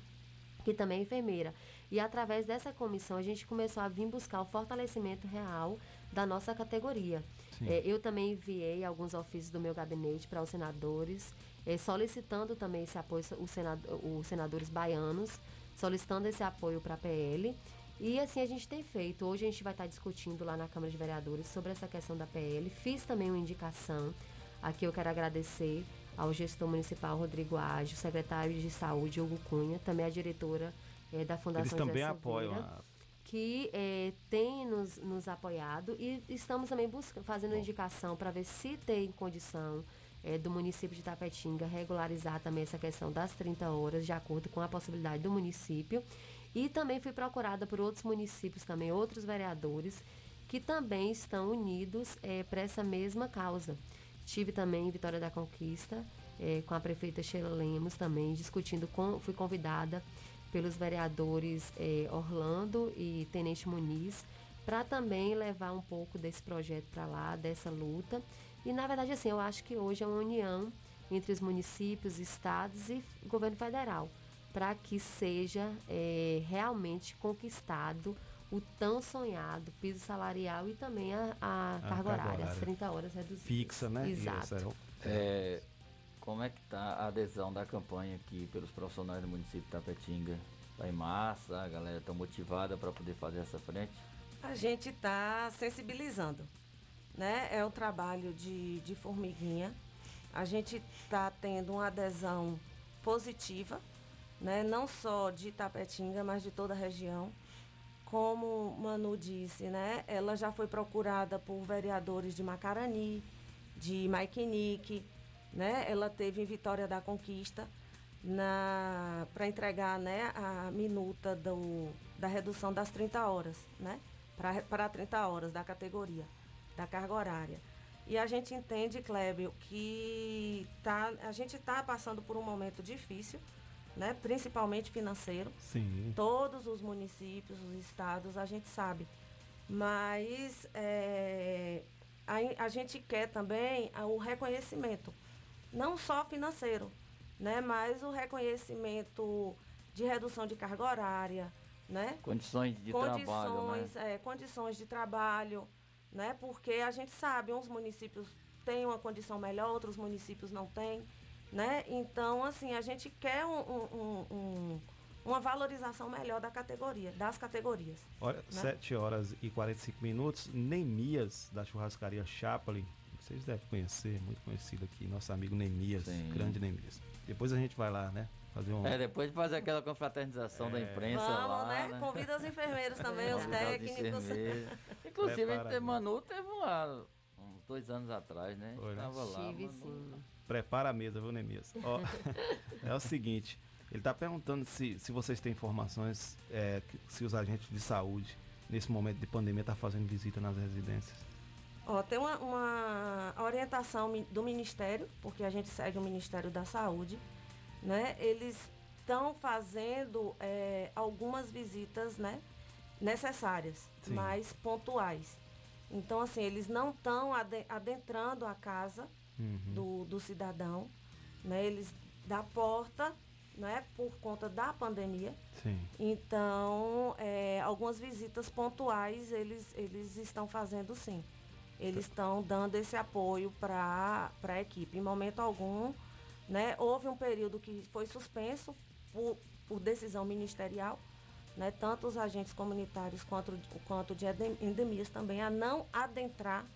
que também é enfermeira. E através dessa comissão a gente começou a vir buscar o fortalecimento real da nossa categoria. Eh, eu também enviei alguns ofícios do meu gabinete para os senadores, eh, solicitando também esse apoio, os, senado, os senadores baianos, solicitando esse apoio para a PL. E assim a gente tem feito. Hoje a gente vai estar discutindo lá na Câmara de Vereadores sobre essa questão da PL. Fiz também uma indicação. Aqui eu quero agradecer ao gestor municipal Rodrigo Ágio, secretário de Saúde Hugo Cunha, também a diretora eh, da Fundação Eles também apoiam a que eh, tem nos, nos apoiado e estamos também busca, fazendo indicação para ver se tem condição eh, do município de Tapetinga regularizar também essa questão das 30 horas, de acordo com a possibilidade do município. E também fui procurada por outros municípios, também outros vereadores, que também estão unidos para essa mesma causa. Tive também em Vitória da Conquista, eh, com a prefeita Sheila Lemos também, discutindo com. Fui convidada pelos vereadores eh, Orlando e Tenente Muniz, para também levar um pouco desse projeto para lá, dessa luta. E na verdade, assim, eu acho que hoje é uma união entre os municípios, estados e governo federal, para que seja eh, realmente conquistado o tão sonhado piso salarial e também a, a A carga carga horária, as horária. 30 horas reduzidas. fixa, né? E Exato. é É, como é que tá a adesão da campanha aqui pelos profissionais do município de Tapetinga? Tá em massa, a galera tá motivada para poder fazer essa frente? A gente está sensibilizando, né? É um trabalho de, de formiguinha. A gente está tendo uma adesão positiva, né? Não só de Tapetinga, mas de toda a região. Como Manu disse, né? Ela já foi procurada por vereadores de Macarani, de Maikenique, né? Ela teve em Vitória da Conquista para entregar né, a minuta do, da redução das 30 horas, né? Para 30 horas da categoria, da carga horária. E a gente entende, Clébio, que tá, a gente está passando por um momento difícil, né? principalmente financeiro. Sim. Todos os municípios, os estados, a gente sabe. Mas é, a, a gente quer também o reconhecimento, não só financeiro, né? mas o reconhecimento de redução de carga horária, né? Condições de trabalho, né? condições, é, condições de trabalho, né? Porque a gente sabe, uns municípios têm uma condição melhor, outros municípios não têm, né? Então, assim, a gente quer um- um- um- um- uma valorização melhor da categoria, das categorias. Olha, né? 7 horas e 45 minutos. Neemias, da churrascaria Chaplin. Vocês devem conhecer, muito conhecido aqui. Nosso amigo Neemias, Sim. grande Neemias. Depois a gente vai lá, né? Fazer um. É, depois de fazer aquela confraternização da imprensa Vamos, lá, né? né? Convida os enfermeiros também, os técnicos. *laughs* Inclusive, a Prepara, Manu teve lá uns dois anos atrás, né? Foi, né? Tava lá. Sim. Prepara a mesa, viu, Neemias? Ó, *laughs* é o seguinte, ele está perguntando se, se vocês têm informações, é, que- se os agentes de saúde, nesse momento de pandemia, estão fazendo visita nas residências. Ó, tem uma, uma orientação do Ministério, porque a gente segue o Ministério da Saúde, né? Eles estão fazendo é, algumas visitas, né? Necessárias, Sim. mas pontuais. Então, assim, eles não estão adentrando a casa Uhum. do, do cidadão, né? Eles da porta, né? Por conta da pandemia. Sim. Então, é, algumas visitas pontuais eles, eles estão fazendo sim. Eles estão dando esse apoio para a equipe. Em momento algum, né, houve um período que foi suspenso por, por decisão ministerial, né, tanto os agentes comunitários quanto, quanto de ende- endemias também, a não adentrar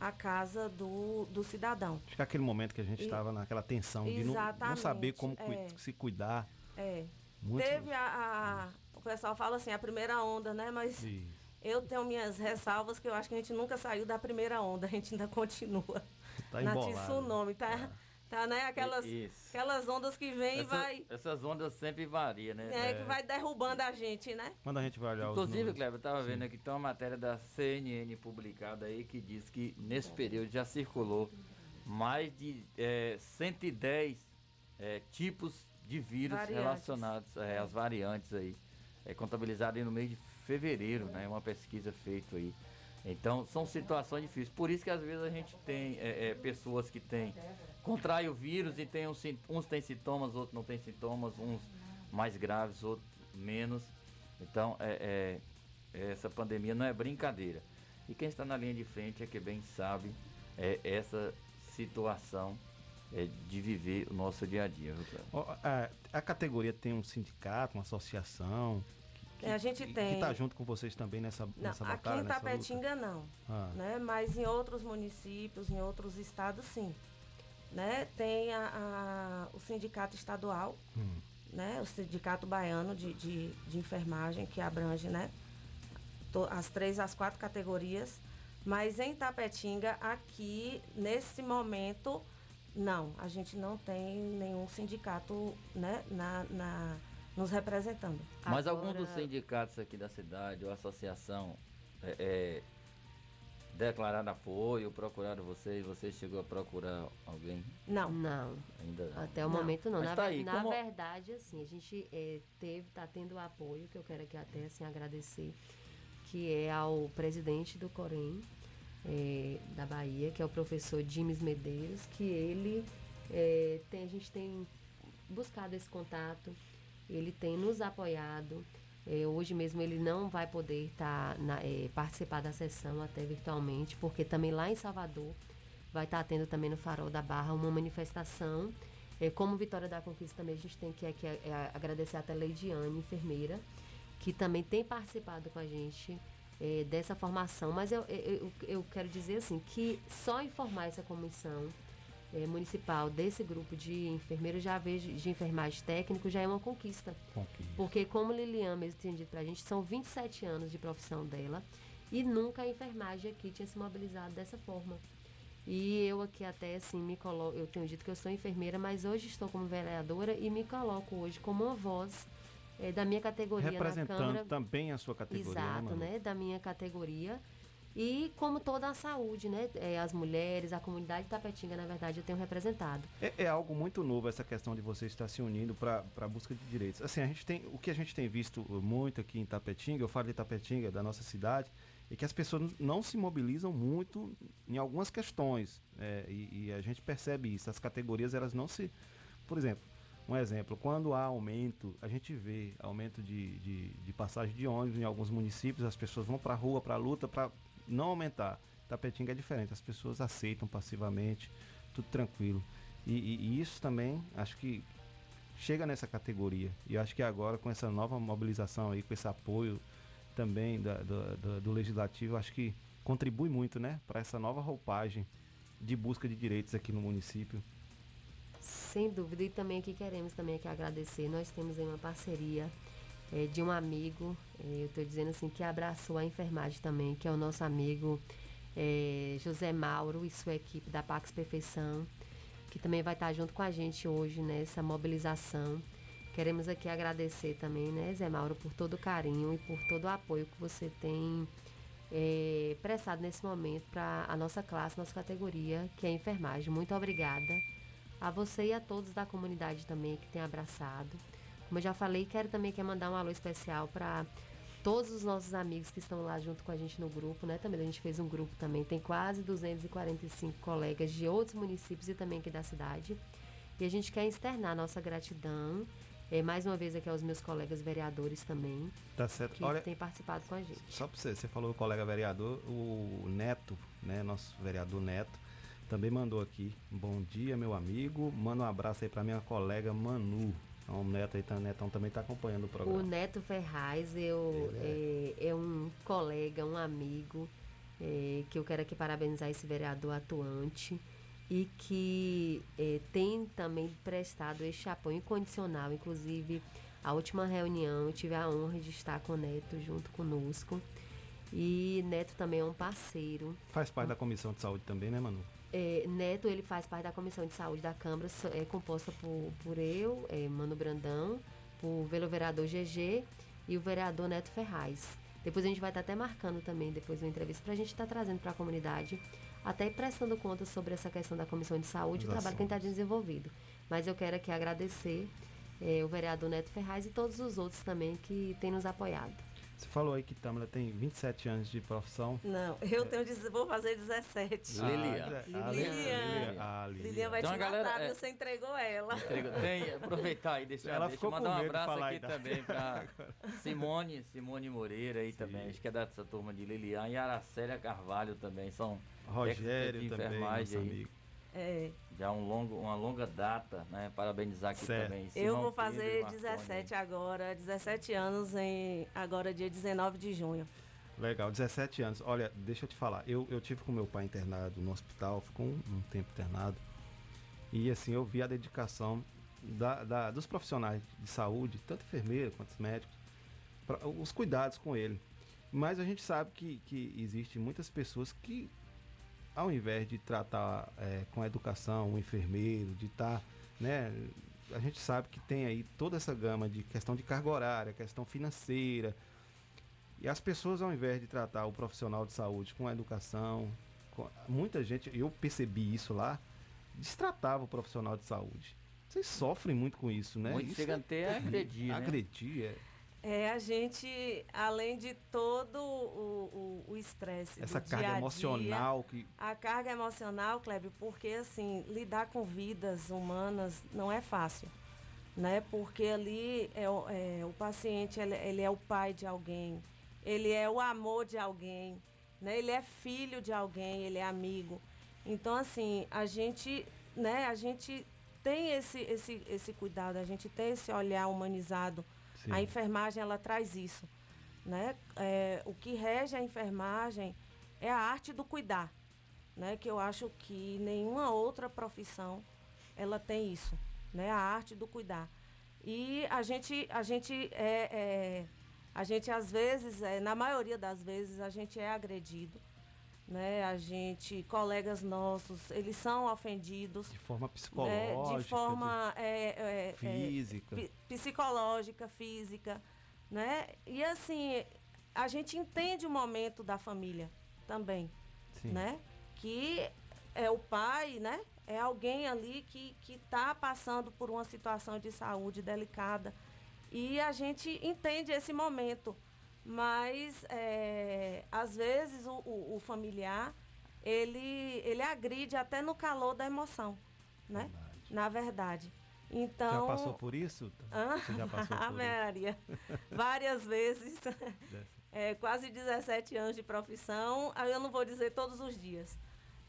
a casa do, do cidadão. Acho que é aquele momento que a gente estava naquela tensão de não, não saber como é. se cuidar. É. Muito- Teve a, a- O pessoal fala assim, a primeira onda, né? Mas Isso. eu tenho minhas ressalvas que eu acho que a gente nunca saiu da primeira onda, a gente ainda continua. Tá na embolado. tsunami, tá? Tá, né? Aquelas, Isso. aquelas ondas que vêm e vai. Essas ondas sempre variam, né? É, que vai derrubando a gente, né? Quando a gente vai olhar os Inclusive, números- Kleber, eu estava vendo aqui, tem uma matéria da CNN publicada aí que diz que nesse período já circulou mais de eh, 110 eh, tipos de vírus Variantes. relacionados eh, às variantes aí. É contabilizado aí no mês de fevereiro, né? Uma pesquisa feita aí. Então, são situações difíceis. Por isso que às vezes a gente tem eh, eh, pessoas que têm contrai o vírus e tem uns, uns têm sintomas, outros não têm sintomas, uns mais graves, outros menos. Então, é, é- essa pandemia não é brincadeira. E quem está na linha de frente é que bem sabe é, essa situação é, de viver o nosso dia a dia. Cléber? Ó, a, a categoria tem um sindicato, uma associação. É, a gente que, tem. Que está junto com vocês também nessa, Não, nessa aqui batalha, em nessa luta? Tapetinga não. Ah. Né? Mas em outros municípios, em outros estados, sim. Né? Tem a, a- o sindicato estadual, Hum. né? o sindicato baiano de, de, de enfermagem, que abrange né? to- as três, as quatro categorias. Mas em Tapetinga, aqui, nesse momento, não. A gente não tem nenhum sindicato né? na, na- nos representando. Mas algum dos sindicatos aqui da cidade ou associação é, é, declararam apoio, procuraram vocês, você chegou a procurar alguém? Não. Não. Ainda não. Até o momento não. Mas Na, tá aí, na como- verdade, assim, a gente eh, teve, tá tendo apoio, que eu quero aqui até assim, agradecer, que é ao presidente do Corém eh, da Bahia, que é o professor Dimes Medeiros, que ele eh, tem, a gente tem buscado esse contato, ele tem nos apoiado. Eh, hoje mesmo ele não vai poder tá na- eh, participar da sessão até virtualmente, porque também lá em Salvador vai estar tendo também no Farol da Barra uma manifestação. Eh, como Vitória da Conquista também a gente tem que eh, agradecer até a Leidiane, enfermeira, que também tem participado com a gente eh, dessa formação. Mas eu, eu- eu quero dizer assim, que só informar essa comissão eh, municipal desse grupo de enfermeiros já vejo de enfermagem técnico já é uma conquista. Porque como Lilian mesmo tinha dito pra gente, são 27 anos de profissão dela e nunca a enfermagem aqui tinha se mobilizado dessa forma. E eu aqui até assim me coloco, eu tenho dito que eu sou enfermeira, mas hoje estou como vereadora e me coloco hoje como uma voz eh, da minha categoria na Representando Câmara. também a sua categoria, né, Exato, né? Da minha categoria. E como toda a saúde, né? eh, as mulheres, a comunidade tapetinga, na verdade, eu tenho representado. É, é algo muito novo essa questão de você estar se unindo para a busca de direitos. Assim, a gente tem, o que a gente tem visto muito aqui em Tapetinga, eu falo de Tapetinga, da nossa cidade, é que as pessoas não se mobilizam muito em algumas questões. é, e, e a gente percebe isso. As categorias, elas não se. Por exemplo, um exemplo, quando há aumento, a gente vê aumento de, de, de passagem de ônibus em alguns municípios, as pessoas vão para a rua, para a luta, para não aumentar. Tapetinga é diferente, as pessoas aceitam passivamente, tudo tranquilo. E, e- e isso também, acho que chega nessa categoria. E acho que agora, com essa nova mobilização aí, com esse apoio também da- do, do- do legislativo, acho que contribui muito, né, para essa nova roupagem de busca de direitos aqui no município. Sem dúvida. E também aqui queremos também aqui agradecer. Nós temos aí uma parceria eh, de um amigo, eh, eu estou dizendo assim, que abraçou a enfermagem também, que é o nosso amigo eh, José Mauro e sua equipe da Pax Perfeição, que também vai estar junto com a gente hoje nessa mobilização. Queremos aqui agradecer também, né, Zé Mauro, por todo o carinho e por todo o apoio que você tem eh, prestado nesse momento para a nossa classe, nossa categoria, que é a enfermagem. Muito obrigada a você e a todos da comunidade também que tem abraçado. Como eu já falei, quero também aqui mandar um alô especial para todos os nossos amigos que estão lá junto com a gente no grupo, né? Também a gente fez um grupo também, tem quase 245 colegas de outros municípios e também aqui da cidade. E a gente quer externar a nossa gratidão, eh, mais uma vez aqui aos meus colegas vereadores também, Tá certo. que Olha, têm participado com a gente. Só para você, você falou o colega vereador, o Neto, né, nosso vereador Neto, também mandou aqui. Bom dia, meu amigo. Manda um abraço aí para minha colega Manu. Então o Neto aí, tá, Netão também está acompanhando o O programa. Neto Ferraz eu, é, é um colega, um amigo, é, que eu quero aqui parabenizar esse vereador atuante e que é, tem também prestado este apoio incondicional. Inclusive, a última reunião eu tive a honra de estar com o Neto junto conosco. E Neto também é um parceiro. Faz parte da comissão de saúde também, né, Manu? É, Neto, ele faz parte da Comissão de Saúde da Câmara, é composta por, por eu, é, Mano Brandão, por pelo vereador GG e o vereador Neto Ferraz. Depois a gente vai estar até marcando também, depois uma entrevista, para a gente estar trazendo para a comunidade, até prestando conta sobre essa questão da Comissão de Saúde, o As trabalho que a gente está desenvolvido. Mas eu quero aqui agradecer é, o vereador Neto Ferraz e todos os outros também que têm nos apoiado. Você falou aí que Tâmara tem 27 anos de profissão. Não, eu tenho, vou fazer 17. Ah, Lilian. Ah, Lilian. Ah, Lilian. Lilian vai Então te galera, matar, é- viu? você entregou ela. Entregou- Tem, aproveitar aí, deixa, Ela deixa eu mandar um abraço aqui também para *laughs* Simone, Simone Moreira aí também, acho que é dessa turma de Lilian e Aracélia Carvalho também, são Rogério também, enfermagem nosso aí. amigo. É, Já um longo, uma longa data, né? Parabenizar aqui Certo. também. eu Simão vou Pedro e fazer Marconi. 17 agora, 17 anos em agora dia 19 de junho. Legal, 17 anos. Olha, deixa eu te falar. Eu, eu tive com meu pai internado no hospital, ficou um, um tempo internado. E assim, eu vi a dedicação da, da- dos profissionais de saúde, tanto enfermeiro quanto os médicos, pra- os cuidados com ele. Mas a gente sabe que, que existe muitas pessoas que, ao invés de tratar é, com a educação o enfermeiro, de estar, né? A gente sabe que tem aí toda essa gama de questão de carga horária, questão financeira, e as pessoas, ao invés de tratar o profissional de saúde com a educação, com- muita gente, eu percebi isso lá, destratava o profissional de saúde. Vocês sofrem muito com isso, né? Muitos Isso chegam é até a terrível. agredir, né? Agredir, é. É, a gente, além de todo o estresse Essa carga dia a dia, emocional que. A carga emocional, Kleber, porque assim, lidar com vidas humanas não é fácil, né? Porque ali é, o- é, o paciente, ele, ele é o pai de alguém, ele é o amor de alguém, né? Ele é filho de alguém, ele é amigo. Então, assim, a gente, né? A gente tem esse, esse, esse cuidado, a gente tem esse olhar humanizado. Sim. A enfermagem, ela traz isso, né? É, o que rege a enfermagem é a arte do cuidar, né? Que eu acho que nenhuma outra profissão ela tem isso, né? A arte do cuidar. E a gente, a gente é, é- a gente às vezes, é, na maioria das vezes, a gente é agredido, né? A gente, colegas nossos, eles são ofendidos. De forma né? psicológica. De forma é, é, é, Física. pi- psicológica, física, né? E assim, a gente entende o momento da família também, Sim. né? Que é o pai, né? É alguém ali que que está passando por uma situação de saúde delicada e a gente entende esse momento, mas é, às vezes o, o- o familiar ele ele agride até no calor da emoção, né? Na verdade. Então Já passou por isso? Hã? Você já passou Ah, por Maria. *laughs* Várias vezes. *laughs* É, quase 17 anos de profissão. Eu não vou dizer todos os dias.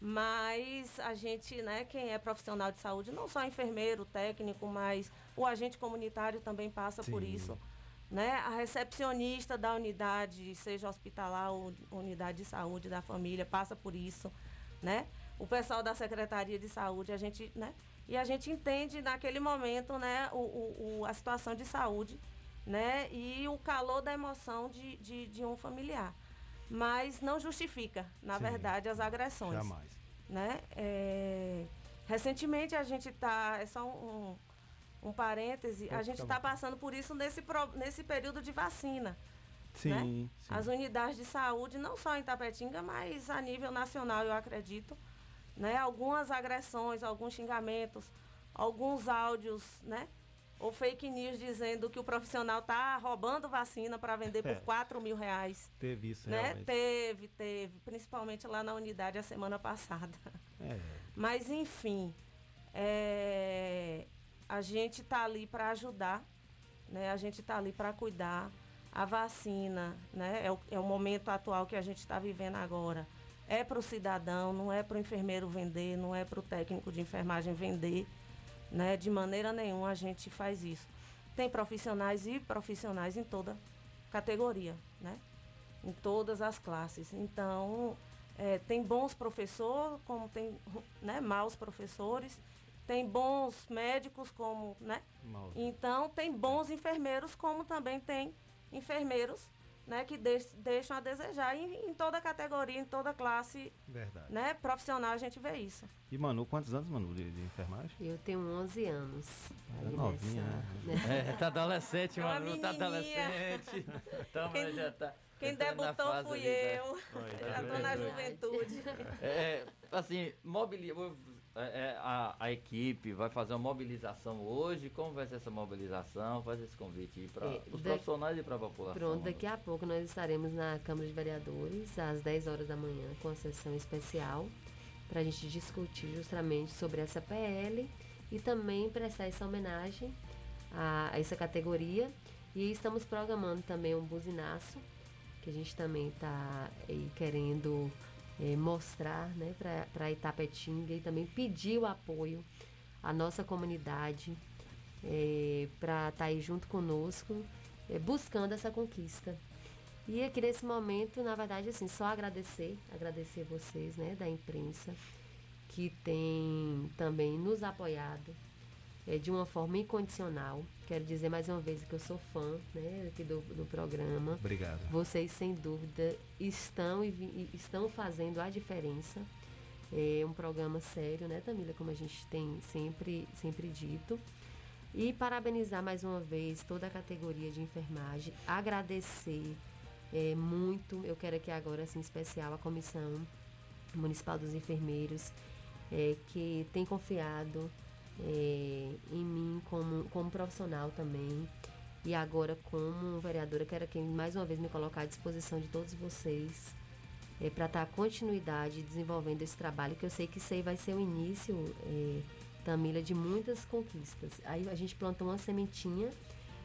Mas a gente, né, quem é profissional de saúde, não só enfermeiro, técnico, mas o agente comunitário também passa por Sim. isso. Né? A recepcionista da unidade, seja hospitalar ou unidade de saúde da família, passa por isso. Né? O pessoal da Secretaria de Saúde, a gente, né? E a gente entende naquele momento né, o, o- o- a situação de saúde né, e o calor da emoção de, de, de um familiar. Mas não justifica, na Sim, verdade, as agressões. Jamais. Né? É, recentemente a gente está, é só um, um parêntese, a gente está passando por isso nesse, nesse período de vacina. Sim, né? sim. As unidades de saúde, não só em Tapetinga, mas a nível nacional, eu acredito. Né? Algumas agressões, alguns xingamentos, alguns áudios, né? Ou fake news dizendo que o profissional está roubando vacina para vender por É. 4 mil reais. Teve isso, Né? realmente. Teve, teve. Principalmente lá na unidade a semana passada. É. Mas, enfim, é, a gente está ali para ajudar, né? a gente está ali para cuidar. A vacina né? é, o, é o momento atual que a gente está vivendo agora. É para o cidadão, não é para o enfermeiro vender, não é para o técnico de enfermagem vender. Né? De maneira nenhuma a gente faz isso. tem profissionais e profissionais em toda categoria, né? Em todas as classes. Então, é, tem bons professores, como tem né, maus professores, tem bons médicos, como, né? Então, tem bons enfermeiros, como também tem enfermeiros, né, que deix- deixam a desejar em, em toda categoria, em toda classe, Verdade. né, profissional, a gente vê isso. E Manu, quantos anos, Manu, de, de enfermagem? Eu tenho 11 anos. É novinha, nessa- né? É, tá adolescente, É mano. Tá adolescente. *laughs* Então, Quem- já tá. Quem na debutou fui ali, né? eu. Oi, Já tá tô na juventude. É, assim, mobili é, é, a, a equipe vai fazer uma mobilização hoje. Como vai ser essa mobilização? Faz esse convite aí para É, os da- profissionais e para a população. Pronto, daqui a pouco nós estaremos na Câmara de Vereadores, às 10 horas da manhã, com a sessão especial, para a gente discutir justamente sobre essa PL e também prestar essa homenagem a, a essa categoria. E estamos programando também um buzinaço, que a gente também está querendo eh, mostrar né, para Itapetinga e também pedir o apoio à nossa comunidade para estar aí junto conosco, eh, buscando essa conquista. E aqui nesse momento, na verdade, assim, só agradecer, agradecer vocês, né, da imprensa, que tem também nos apoiado eh, de uma forma incondicional. Quero dizer mais uma vez que eu sou fã, né, aqui do, do programa. Obrigado. Vocês, sem dúvida, estão, e e estão fazendo a diferença. É um programa sério, né, Tamila, como a gente tem sempre, sempre dito. E parabenizar mais uma vez toda a categoria de enfermagem, agradecer é, muito, eu quero aqui agora, assim, em especial, a Comissão Municipal dos Enfermeiros, é, que tem confiado é, em mim como, como profissional também. E agora, como vereadora, quero aqui mais uma vez me colocar à disposição de todos vocês é, para dar continuidade desenvolvendo esse trabalho, que eu sei que isso aí vai ser o início, é, Tamila, de muitas conquistas. Aí a gente plantou uma sementinha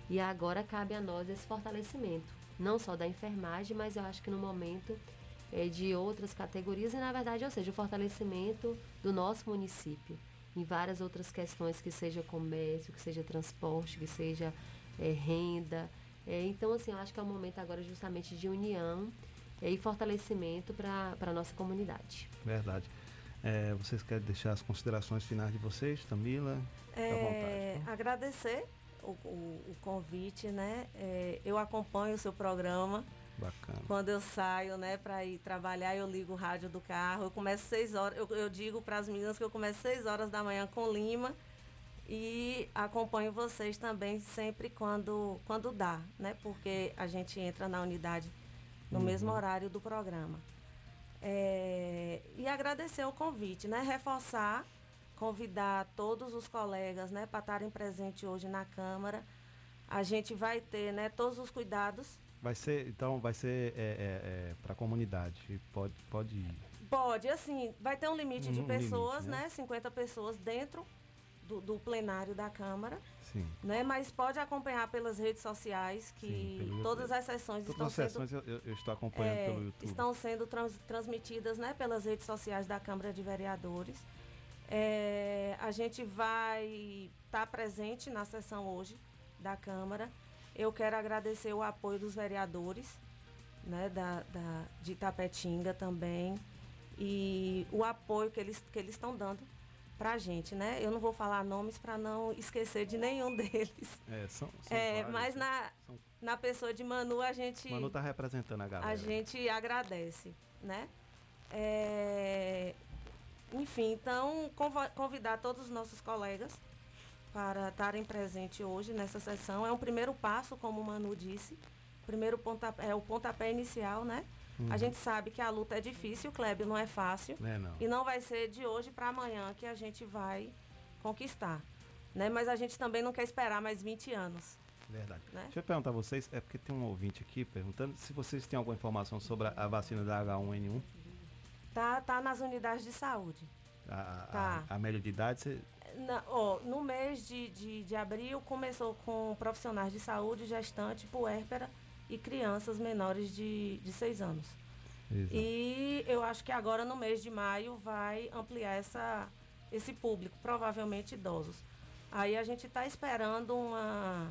e agora cabe a nós esse fortalecimento, não só da enfermagem, mas eu acho que no momento é, de outras categorias e, na verdade, ou seja, o fortalecimento do nosso município em várias outras questões, que seja comércio, que seja transporte, que seja é, renda. É, então, assim, eu acho que é um momento agora justamente de união é, e fortalecimento para a nossa comunidade. Verdade. É, vocês querem deixar as considerações finais de vocês, Tamila? À vontade. É, agradecer o, o- o convite, né? É, eu acompanho o seu programa. Bacana. Quando eu saio, né, para ir trabalhar, eu ligo o rádio do carro. Eu começo seis horas. Eu, eu digo para as meninas que eu começo seis horas da manhã com Lima e acompanho vocês também sempre quando quando dá, né? Porque a gente entra na unidade no Uhum. mesmo horário do programa. É, e agradecer o convite, né? Reforçar, convidar todos os colegas, né, para estarem presentes hoje na Câmara. A gente vai ter, né, todos os cuidados Vai ser, então, vai ser para a comunidade. Pode, pode ir. Pode, assim, vai ter um limite de Um limite, pessoas, né? né? 50 pessoas dentro do, do plenário da Câmara, Sim. né? Mas pode acompanhar pelas redes sociais, que Sim, todas as sessões Todas estão as sendo, sessões eu, eu- eu estou acompanhando é, pelo YouTube. estão sendo trans- transmitidas, né? Pelas redes sociais da Câmara de Vereadores. É, a gente vai estar presente na sessão hoje da Câmara. Eu quero agradecer o apoio dos vereadores, né, da, da, de Itapetinga também, e o apoio que eles que eles estão dando para a gente, né? Eu não vou falar nomes para não esquecer de nenhum *laughs* deles. É, são, são É, vários, mas né? na, na pessoa de Manu a gente Manu está representando a galera. a gente agradece, né? É, enfim, então convidar todos os nossos colegas para estarem presentes hoje nessa sessão. É um primeiro passo, como o Manu disse. Primeiro pontapé, é o pontapé inicial, né? Uhum. A gente sabe que a luta é difícil, Kleber, não é fácil. Né, não. E não vai ser de hoje para amanhã que a gente vai conquistar. Né? Mas a gente também não quer esperar mais 20 anos. Verdade. Né? Deixa eu perguntar a vocês, é porque tem um ouvinte aqui perguntando se vocês têm alguma informação sobre a, a vacina da H1N1, Tá, tá nas unidades de saúde. a- Tá. a, a média de idade, você, Na- ó, no mês de, de, de abril começou com profissionais de saúde, gestante, puérpera e crianças menores de, de 6 anos. Exato. E eu acho que agora no mês de maio vai ampliar essa, esse público, provavelmente idosos. Aí a gente está esperando uma,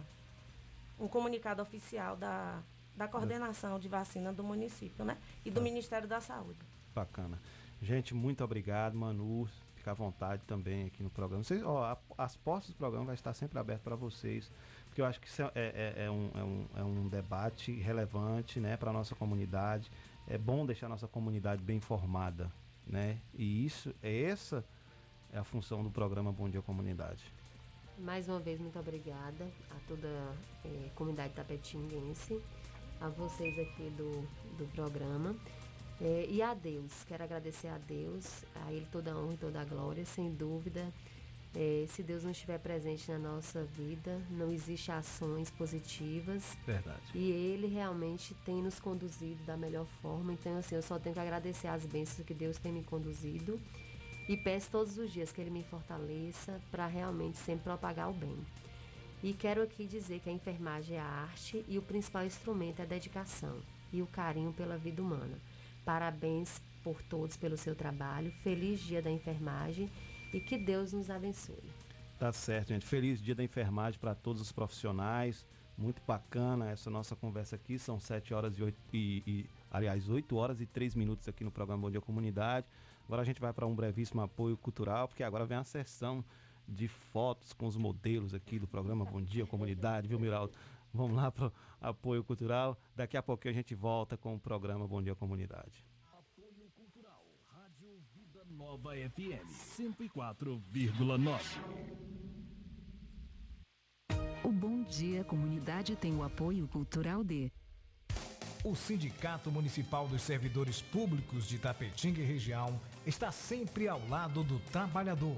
um comunicado oficial da, da coordenação de vacina do município, né? E do Tá. Ministério da Saúde. Bacana. Gente, muito obrigado, Manu. Fica à vontade também aqui no programa. Vocês, ó, a- as portas do programa vai estar sempre abertas para vocês, porque eu acho que isso é, é- é um, é um- é um debate relevante né, para a nossa comunidade. É bom deixar a nossa comunidade bem informada. Né? E isso, é essa é a função do programa Bom Dia Comunidade. Mais uma vez, muito obrigada a toda eh, a comunidade tapetinguense, a vocês aqui do, do programa. Eh, e a Deus, quero agradecer a Deus, a Ele toda a honra e toda a glória, sem dúvida. eh, se Deus não estiver presente na nossa vida, não existe ações positivas. Verdade. E Ele realmente tem nos conduzido da melhor forma. Então, assim, eu só tenho que agradecer as bênçãos que Deus tem me conduzido. E peço todos os dias que Ele me fortaleça para realmente sempre propagar o bem. E quero aqui dizer que a enfermagem é a arte e o principal instrumento é a dedicação e o carinho pela vida humana. Parabéns por todos pelo seu trabalho. Feliz dia da enfermagem e que Deus nos abençoe. Tá certo, gente. Feliz dia da enfermagem para todos os profissionais. Muito bacana essa nossa conversa aqui. São 7 horas e 8 e, e aliás, 8 horas e 3 minutos aqui no programa Bom Dia Comunidade. Agora a gente vai para um brevíssimo apoio cultural, porque agora vem a sessão de fotos com os modelos aqui do programa Bom Dia Comunidade, viu, Miraldo? *laughs* Vamos lá para o apoio cultural. Daqui a pouquinho a gente volta com o programa Bom Dia Comunidade. Nova FM 104,9. O Bom Dia Comunidade tem o apoio cultural de O Sindicato Municipal dos Servidores Públicos de Tapetinga e região está sempre ao lado do trabalhador.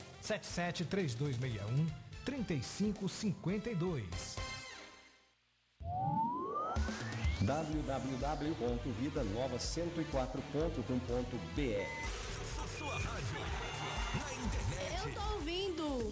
773261 3552. www.vidanova104.com.br Sua rádio na internet. Eu tô ouvindo.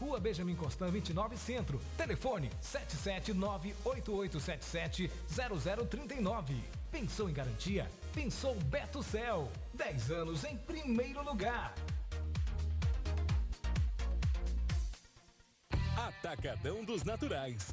Rua Benjamin Constant 29 Centro. Telefone 77988770039. Pensou em garantia? Pensou Beto Cel. 10 anos em primeiro lugar. Atacadão dos Naturais,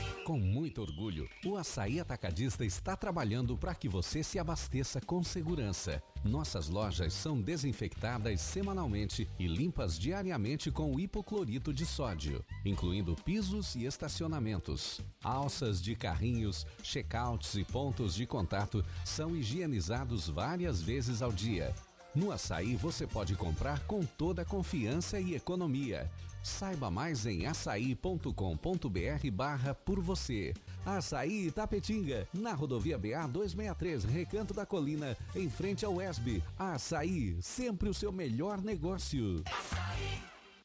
Com muito orgulho, o Açaí Atacadista está trabalhando para que você se abasteça com segurança. Nossas lojas são desinfectadas semanalmente e limpas diariamente com hipoclorito de sódio, incluindo pisos e estacionamentos. Alças de carrinhos, checkouts e pontos de contato são higienizados várias vezes ao dia. No açaí você pode comprar com toda confiança e economia. Saiba mais em açaí.com.br barra por você. Açaí Itapetinga, na rodovia BA 263, Recanto da Colina, em frente ao ESB. Açaí, sempre o seu melhor negócio.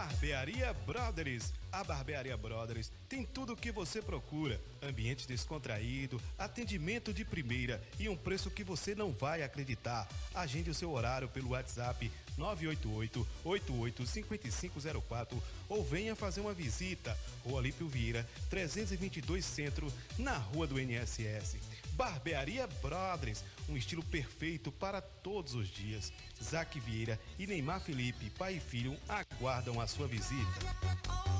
Barbearia Brothers. A Barbearia Brothers tem tudo o que você procura: ambiente descontraído, atendimento de primeira e um preço que você não vai acreditar. Agende o seu horário pelo WhatsApp 988 885504 ou venha fazer uma visita. Rua Lípio Vieira, 322 Centro, na Rua do NSS. Barbearia Brothers, um estilo perfeito para todos os dias. Zac Vieira e Neymar Felipe, pai e filho, aguardam a sua visita.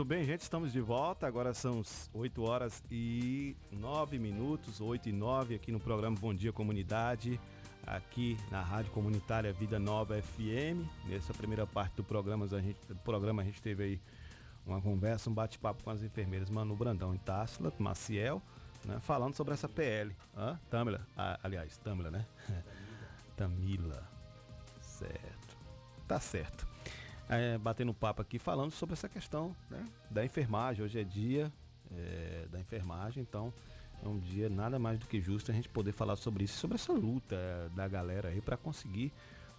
Muito bem, gente, estamos de volta. Agora são 8 horas e 9 minutos, 8 e 9 aqui no programa Bom Dia Comunidade, aqui na Rádio Comunitária Vida Nova FM. Nessa primeira parte do programa, a gente, programa a gente teve aí uma conversa, um bate-papo com as enfermeiras Manu Brandão e Tássila Maciel, né, falando sobre essa PL. Hã? Tamila, ah, aliás, Tamila, né? *laughs* Tamila. Certo. Tá certo. É, batendo papo aqui falando sobre essa questão né, da enfermagem. Hoje é dia é, da enfermagem, então é um dia nada mais do que justo a gente poder falar sobre isso, sobre essa luta é, da galera aí para conseguir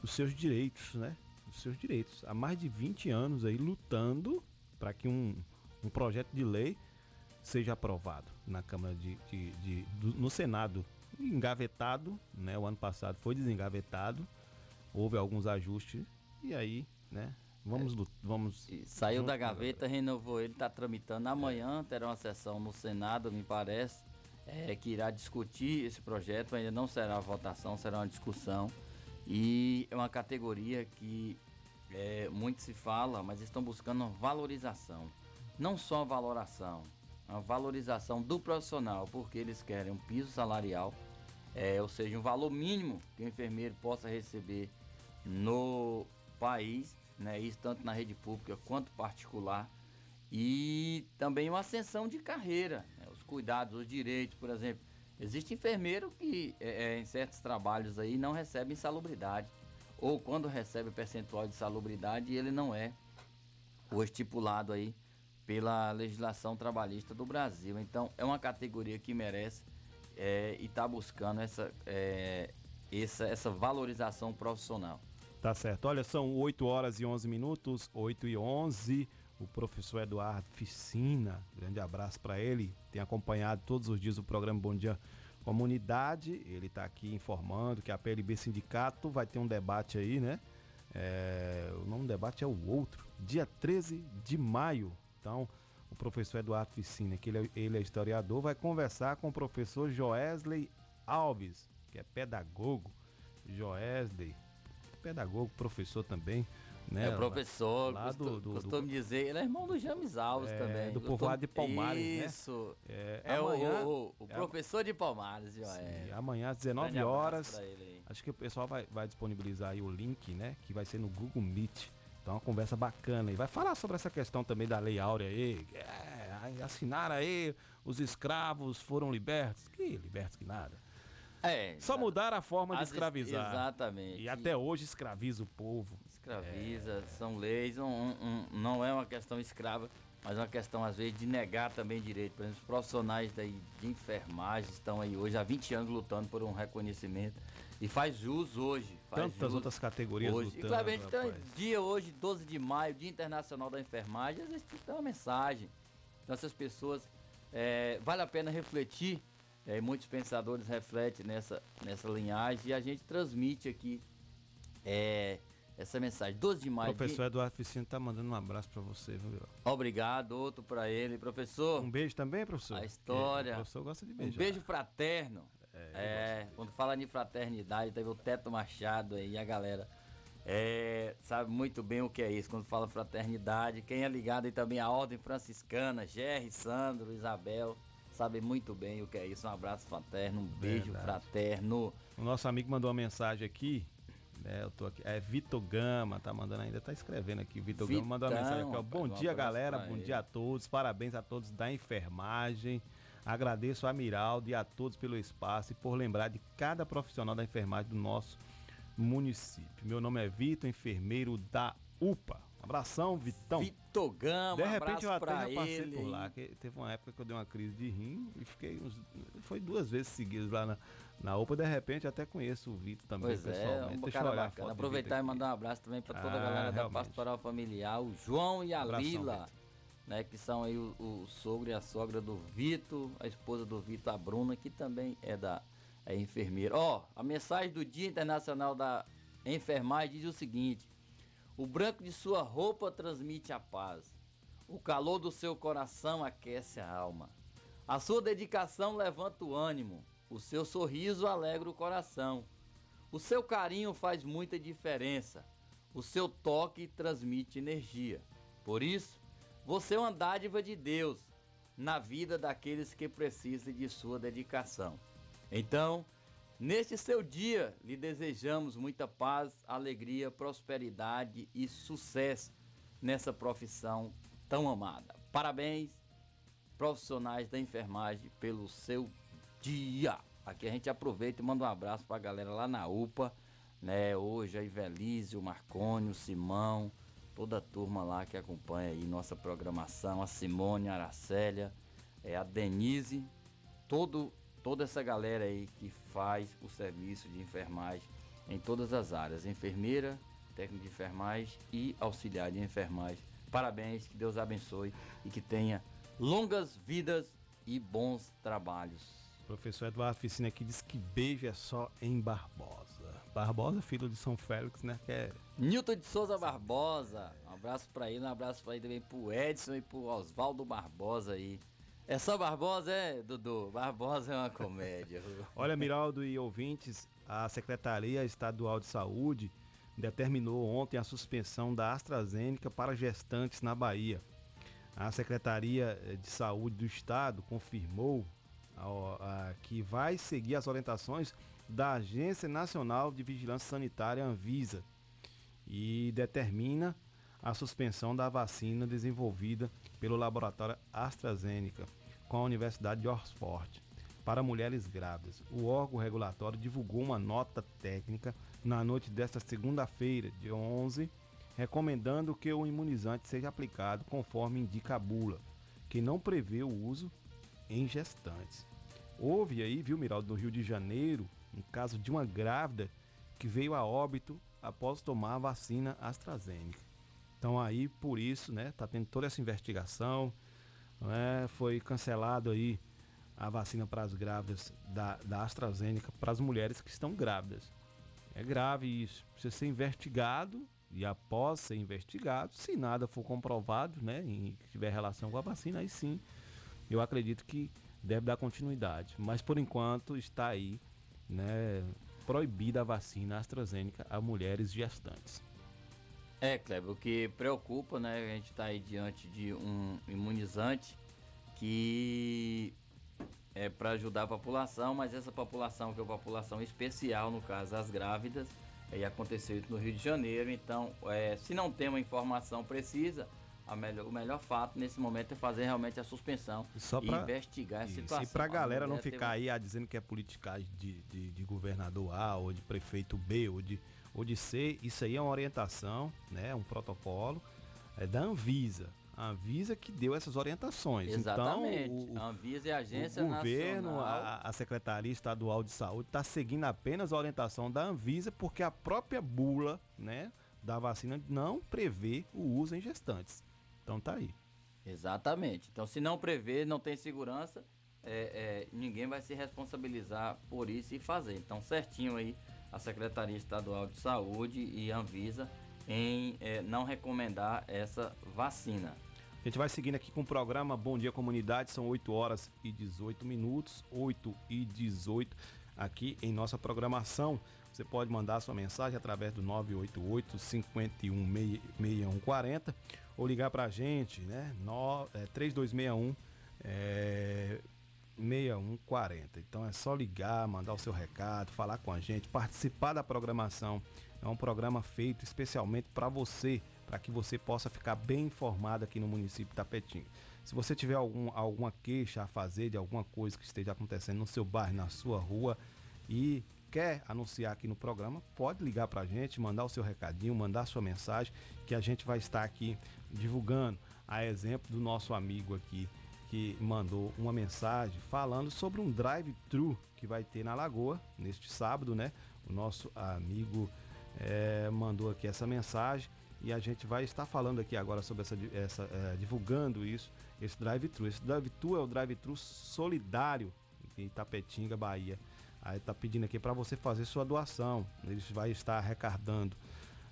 os seus direitos, né? Os seus direitos. Há mais de 20 anos aí lutando para que um, um projeto de lei seja aprovado na Câmara de, de- de- do- no Senado engavetado, né? O ano passado foi desengavetado, houve alguns ajustes e aí, né? Vamos, lu- vamos Saiu da a gaveta, renovou ele, está tramitando. Amanhã terá uma sessão no Senado, me parece, é, que irá discutir esse projeto. Ainda não será votação, será uma discussão. E é uma categoria que é, muito se fala, mas estão buscando uma valorização. Não só a valoração, a valorização do profissional, porque eles querem um piso salarial, é, ou seja, um valor mínimo que o enfermeiro possa receber no país, né, isso tanto na rede pública quanto particular, e também uma ascensão de carreira, né, os cuidados, os direitos, por exemplo. Existe enfermeiro que é, é, em certos trabalhos aí não recebe insalubridade, ou quando recebe percentual de salubridade, ele não é o estipulado aí pela legislação trabalhista do Brasil. Então é uma categoria que merece é, e está buscando essa, é, essa, essa valorização profissional. Tá certo. Olha, são 8 horas e 11 minutos, 8 e 11. o professor Eduardo Ficina. Grande abraço para ele. Tem acompanhado todos os dias o programa Bom Dia Comunidade. Ele está aqui informando que a PLB Sindicato vai ter um debate aí, né? É, o nome do debate é o outro, dia 13 de maio. Então, o professor Eduardo Ficina, que ele é, ele é historiador, vai conversar com o professor Joesley Alves, que é pedagogo. Joesley, pedagogo, professor também. Né? É professor, lá costu, do- do- do- costumo dizer, ele é irmão do James Alves É, também. do Costumo- povoado de Palmares, né? Isso. É, É, o- amanhã- o, o é, professor de Palmares, ó, é. Amanhã às 19 Grande abraço horas. Acho que o pessoal vai, vai disponibilizar aí o link, né? Que vai ser no Google Meet. Então, uma conversa bacana. E vai falar sobre essa questão também da Lei Áurea aí. É, assinaram aí, os escravos foram libertos. Que libertos que nada. É. Só mudaram a forma de escravizar. Exatamente. E até hoje escraviza o povo. Escraviza, são leis, um- um- não é uma questão escrava, mas é uma questão, às vezes, de negar também direito. Por exemplo, os profissionais daí de enfermagem estão aí hoje há 20 anos lutando por um reconhecimento. E faz jus hoje. Faz Tantas jus outras categorias hoje. lutando, E tem rapaz. dia hoje, 12 de maio, Dia Internacional da Enfermagem, às vezes tem que dar uma mensagem. Então essas pessoas, é, vale a pena refletir, é, muitos pensadores refletem nessa, nessa linhagem e a gente transmite aqui é, essa mensagem. 12 de O maio. professor Eduardo Ficino tá mandando um abraço pra você, viu? Obrigado, outro pra ele. Professor. Um beijo também, professor? A história. É, o professor gosta de Um beijar. beijo fraterno. ele É, quando fala de fraternidade, teve o Teto Machado aí, a galera é, sabe muito bem o que é isso. Quando fala fraternidade, quem é ligado aí também à Ordem Franciscana, Gerry, Sandro, Isabel, sabe muito bem o que é isso. Um abraço fraterno, um beijo Verdade. fraterno. O nosso amigo mandou uma mensagem aqui. Né, eu tô aqui. É Vitor Gama, tá mandando ainda, tá escrevendo aqui. Vitor Gama mandou uma mensagem aqui, ó. rapaz, Bom um dia, galera. Bom ele. dia a todos. Parabéns a todos da enfermagem. Agradeço a Miraldo e a todos pelo espaço e por lembrar de cada profissional da enfermagem do nosso município. Meu nome é Vitor, enfermeiro da UPA. Abração, Vitão. Vitor Gama, De repente eu abraço até pra já passei ele. por lá. que teve uma época que eu dei uma crise de rim e fiquei uns. Foi duas vezes seguidas lá na, na UPA. De repente eu até conheço o Vitor também Pois é, pessoalmente. um Deixa eu cara olhar a bacana. foto do Aproveitar e mandar um abraço também para toda a Ah, galera da realmente. Pastoral Familiar, o João e a Abração, Lila, Vitor. né, que são aí o, o sogro e a sogra do Vitor, a esposa do Vitor, a Bruna, que também é da é enfermeira. Ó, a mensagem do Dia Internacional da Enfermagem diz o seguinte: o branco de sua roupa transmite a paz. O calor do seu coração aquece a alma. A sua dedicação levanta o ânimo. O seu sorriso alegra o coração. O seu carinho faz muita diferença. O seu toque transmite energia. Por isso, você é uma dádiva de Deus na vida daqueles que precisam de sua dedicação. Então, neste seu dia, lhe desejamos muita paz, alegria, prosperidade e sucesso nessa profissão tão amada. Parabéns, profissionais da enfermagem, pelo seu dia. Aqui a gente aproveita e manda um abraço pra galera lá na UPA, né? Hoje a Ivelise, o Marconi, o Simão, toda a turma lá que acompanha aí nossa programação, a Simone, a Aracélia, é, a Denise, todo, toda essa galera aí que faz o serviço de enfermagem em todas as áreas, enfermeira, técnico de enfermagem e auxiliar de enfermagem. Parabéns, que Deus abençoe e que tenha longas vidas e bons trabalhos. Professor Eduardo Ficina aqui diz que beijo é só em Barbosa. Barbosa, filho de São Félix, né? Que é Nilton de Souza Barbosa, um abraço pra ele, um abraço pra ele também pro Edson e pro Oswaldo Barbosa aí. É só Barbosa, é, Dudu? Barbosa é uma comédia. *laughs* Olha, Miraldo e ouvintes, a Secretaria Estadual de Saúde determinou ontem a suspensão da AstraZeneca para gestantes na Bahia. A Secretaria de Saúde do Estado confirmou que vai seguir as orientações da Agência Nacional de Vigilância Sanitária, Anvisa, e determina a suspensão da vacina desenvolvida pelo laboratório AstraZeneca com a Universidade de Oxford para mulheres grávidas. O órgão regulatório divulgou uma nota técnica na noite desta segunda-feira, dia 11, recomendando que o imunizante seja aplicado conforme indica a bula, que não prevê o uso em gestantes. Houve aí, viu, Miraldo, no Rio de Janeiro, um caso de uma grávida que veio a óbito após tomar a vacina AstraZeneca. Então aí, por isso, né, tá tendo toda essa investigação, né, foi cancelado aí a vacina para as grávidas da, da AstraZeneca para as mulheres que estão grávidas. É grave isso, precisa ser investigado e após ser investigado, se nada for comprovado, né, e tiver relação com a vacina, aí sim, eu acredito que deve dar continuidade. Mas por enquanto está aí, né, proibida a vacina AstraZeneca a mulheres gestantes. É, Kleber, o que preocupa, né? A gente está aí diante de um imunizante que é para ajudar a população, mas essa população que é uma população especial, no caso as grávidas, aí aconteceu isso no Rio de Janeiro, então é, se não tem uma informação precisa, a melhor, o melhor fato nesse momento é fazer realmente a suspensão Só e pra- investigar a Isso, situação. E pra A galera não teve- ficar aí ah, dizendo que é politicagem de, de, de governador A ou de prefeito B ou de, ou de C, isso aí é uma orientação, né? Um protocolo é da Anvisa. A Anvisa que deu essas orientações. Exatamente. Então, o, a Anvisa e a Agência o governo, a, a Secretaria Estadual de Saúde está seguindo apenas a orientação da Anvisa, porque a própria bula né, da vacina não prevê o uso em gestantes. Então tá aí. Exatamente. Então, se não prevê, não tem segurança, é, é, ninguém vai se responsabilizar por isso e fazer. Então, certinho aí a Secretaria Estadual de Saúde e a Anvisa em é, não recomendar essa vacina. A gente vai seguindo aqui com o programa Bom Dia Comunidade, são 8 horas e 18 minutos, 8 e 18 aqui em nossa programação. Você pode mandar sua mensagem através do 988 51 6140 ou ligar pra gente, né? No, é, 3261 é, 6140. Então é só ligar, mandar o seu recado, falar com a gente, participar da programação. É um programa feito especialmente para você, para que você possa ficar bem informado aqui no município de Tapetinho. Se você tiver algum, alguma queixa a fazer de alguma coisa que esteja acontecendo no seu bairro, na sua rua e quer anunciar aqui no programa, pode ligar para a gente, mandar o seu recadinho, mandar sua mensagem, que a gente vai estar aqui divulgando. A exemplo do nosso amigo aqui que mandou uma mensagem falando sobre um drive-thru que vai ter na Lagoa neste sábado, né? O nosso amigo eh, mandou aqui essa mensagem e a gente vai estar falando aqui agora sobre essa, essa eh, divulgando isso, esse drive-thru. Esse drive-thru é o drive-thru solidário em Itapetinga, Bahia. Aí tá pedindo aqui para você fazer sua doação. Eles vai estar arrecadando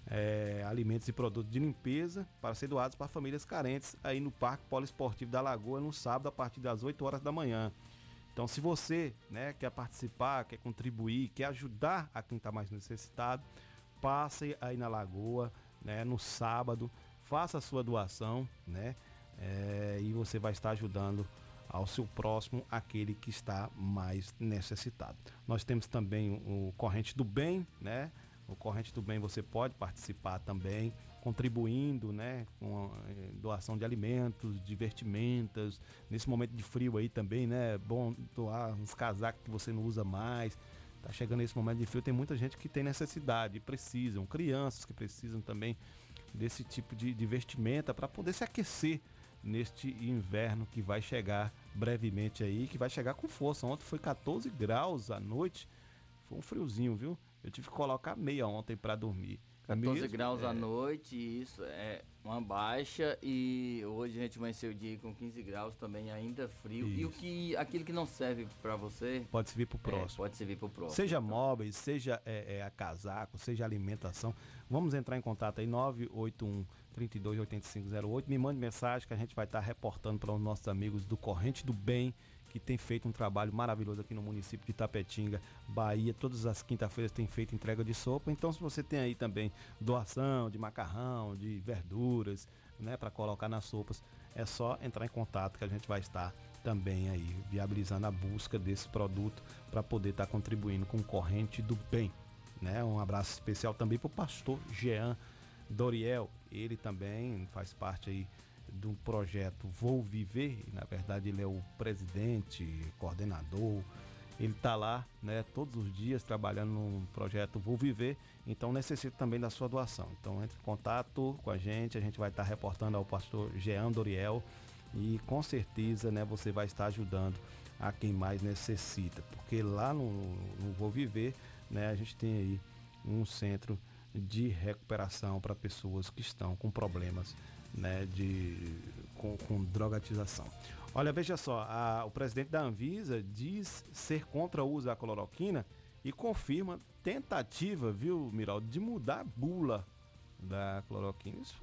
é, alimentos e produtos de limpeza para ser doados para famílias carentes aí no Parque Poliesportivo da Lagoa no sábado a partir das 8 horas da manhã. Então, se você né, quer participar, quer contribuir, quer ajudar a quem está mais necessitado, passe aí na Lagoa né, no sábado, faça a sua doação, né? é, e você vai estar ajudando ao seu próximo, aquele que está mais necessitado. Nós temos também o Corrente do Bem, né? O Corrente do Bem você pode participar também, contribuindo, né? Com eh, doação de alimentos, de vestimentas. Nesse momento de frio aí também, né? É bom doar uns casacos que você não usa mais. Tá chegando esse momento de frio, tem muita gente que tem necessidade, precisam, crianças que precisam também desse tipo de, de vestimenta para poder se aquecer neste inverno que vai chegar brevemente aí, que vai chegar com força. Ontem foi 14 graus à noite, foi um friozinho, viu? Eu tive que colocar meia ontem para dormir. 14 Mesmo, graus à é, noite, isso é uma baixa e hoje a gente amanheceu o dia com 15 graus também ainda frio. E o Isso. que aquilo que não serve para você Pode servir pro é, próximo. pode servir para o próximo. Seja móveis, seja é, é, a casaco, seja alimentação. Vamos entrar em contato aí, 981 328508. Me mande mensagem que a gente vai estar reportando para os nossos amigos do Corrente do Bem, que tem feito um trabalho maravilhoso aqui no município de Tapetinga, Bahia. Todas as quinta-feiras tem feito entrega de sopa. Então, se você tem aí também doação de macarrão, de verduras, né, para colocar nas sopas, é só entrar em contato que a gente vai estar também aí viabilizando a busca desse produto para poder estar contribuindo com Corrente do Bem. Né? Um abraço especial também para o pastor Jean Doriel. Ele também faz parte aí do projeto Vou Viver. Na verdade, ele é o presidente, coordenador. Ele está lá, né, todos os dias trabalhando no projeto Vou Viver. Então necessita também da sua doação. Então entre em contato com a gente. A gente vai estar reportando ao pastor Jean Doriel e com certeza, né, você vai estar ajudando a quem mais necessita, porque lá no, no Vou Viver, né, a gente tem aí um centro de recuperação para pessoas que estão com problemas né, de, com, com drogatização. Olha, veja só, a- o presidente da Anvisa diz ser contra o uso da cloroquina e confirma tentativa, viu, Miraldo, de mudar a bula da cloroquina. Isso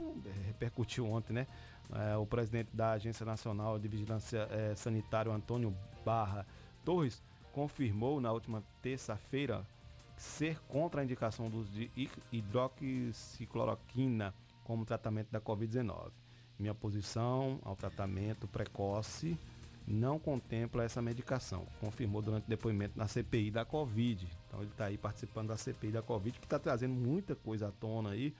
repercutiu ontem, né? Eh, o presidente da Agência Nacional de Vigilância eh, Sanitária, Antônio Barra Torres, confirmou na última terça-feira ser contra a indicação do uso de hi- hidroxicloroquina como tratamento da Covid-19. Minha posição ao tratamento precoce não contempla essa medicação, confirmou durante o depoimento na CPI da Covid. Então ele está aí participando da CPI da Covid, que está trazendo muita coisa à tona aí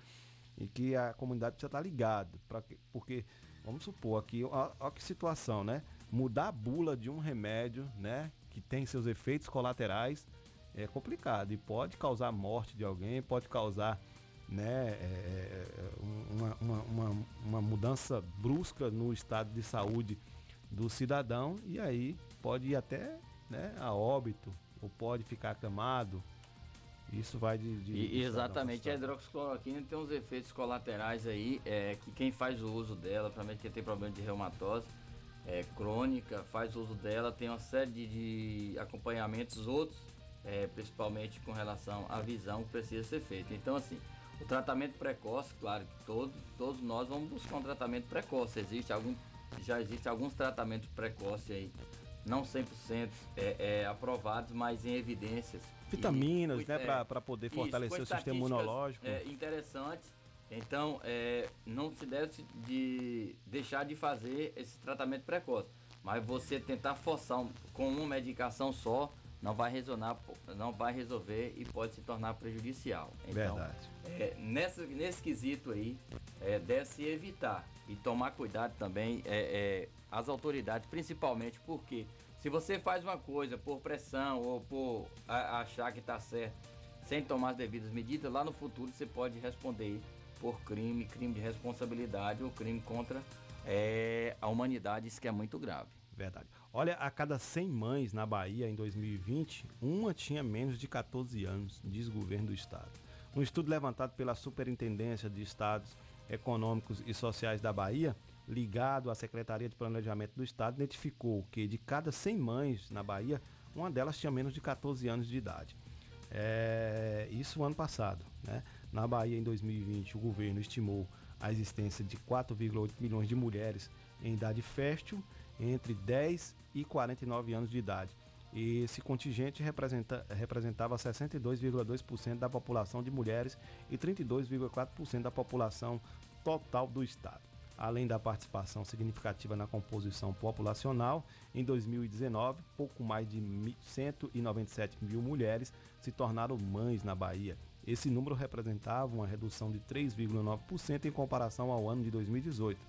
e que a comunidade precisa estar ligada. pra que- Porque, vamos supor aqui, ó que situação, né? Mudar a bula de um remédio, né? Que tem seus efeitos colaterais é complicado e pode causar morte de alguém, pode causar né, é, é, uma, uma, uma, uma mudança brusca no estado de saúde do cidadão e aí pode ir até né, a óbito ou pode ficar acamado. Isso vai de. de- E- exatamente, a hidroxicloroquina tem uns efeitos colaterais aí, é, que quem faz o uso dela, principalmente quem tem problema de reumatose é, crônica, faz uso dela, tem uma série de, de acompanhamentos outros, é, principalmente com relação à visão que precisa ser feito. Então, assim, o tratamento precoce, claro que todos, nós vamos buscar um tratamento precoce. Existe algum, já existem alguns tratamentos precoces aí, não 100% é, é, aprovados, mas em evidências. E Vitaminas, foi- né, é, pra poder isso, fortalecer foi o sistema imunológico. é, interessantes. Então, é, não se deve de deixar de fazer esse tratamento precoce. Mas você tentar forçar um- com uma medicação só não vai resonar, não vai resolver e pode se tornar prejudicial. Então, Verdade. é, nessa, nesse quesito aí, é, deve-se evitar e tomar cuidado também é, é, as autoridades, principalmente porque se você faz uma coisa por pressão ou por a- achar que está certo, sem tomar as devidas medidas, lá no futuro você pode responder por crime, crime de responsabilidade ou crime contra é, a humanidade, isso que é muito grave. Verdade. Olha, a cada 100 mães na Bahia em 2020, uma tinha menos de 14 anos, diz o governo do estado. Um estudo levantado pela Superintendência de Estados Econômicos e Sociais da Bahia, ligado à Secretaria de Planejamento do Estado, identificou que de cada 100 mães na Bahia, uma delas tinha menos de 14 anos de idade. É, isso ano passado. Né? Na Bahia, em 2020, o governo estimou a existência de 4,8 milhões de mulheres em idade fértil entre 10 e 49 anos de idade. E esse contingente representa, representava 62,2% da população de mulheres e 32,4% da população total do estado. Além da participação significativa na composição populacional, em 2019, pouco mais de mi- 197 mil mulheres se tornaram mães na Bahia. Esse número representava uma redução de 3,9% em comparação ao ano de 2018,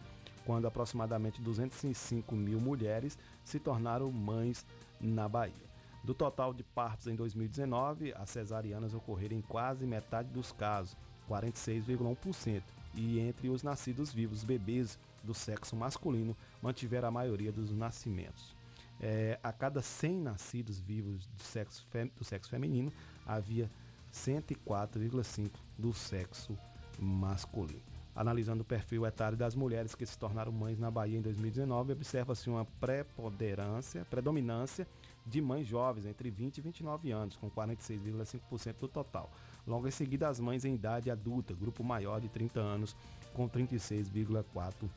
quando aproximadamente 205 mil mulheres se tornaram mães na Bahia. Do total de partos em 2019, as cesarianas ocorreram em quase metade dos casos, 46,1%. E entre os nascidos vivos, bebês do sexo masculino mantiveram a maioria dos nascimentos. É, a cada 100 nascidos vivos do sexo, fem- do sexo feminino, havia 104,5 do sexo masculino. Analisando o perfil etário das mulheres que se tornaram mães na Bahia em 2019, observa-se uma preponderância, predominância de mães jovens entre 20 e 29 anos, com 46,5% do total. Logo em seguida, as mães em idade adulta, grupo maior de 30 anos, com 36,4%.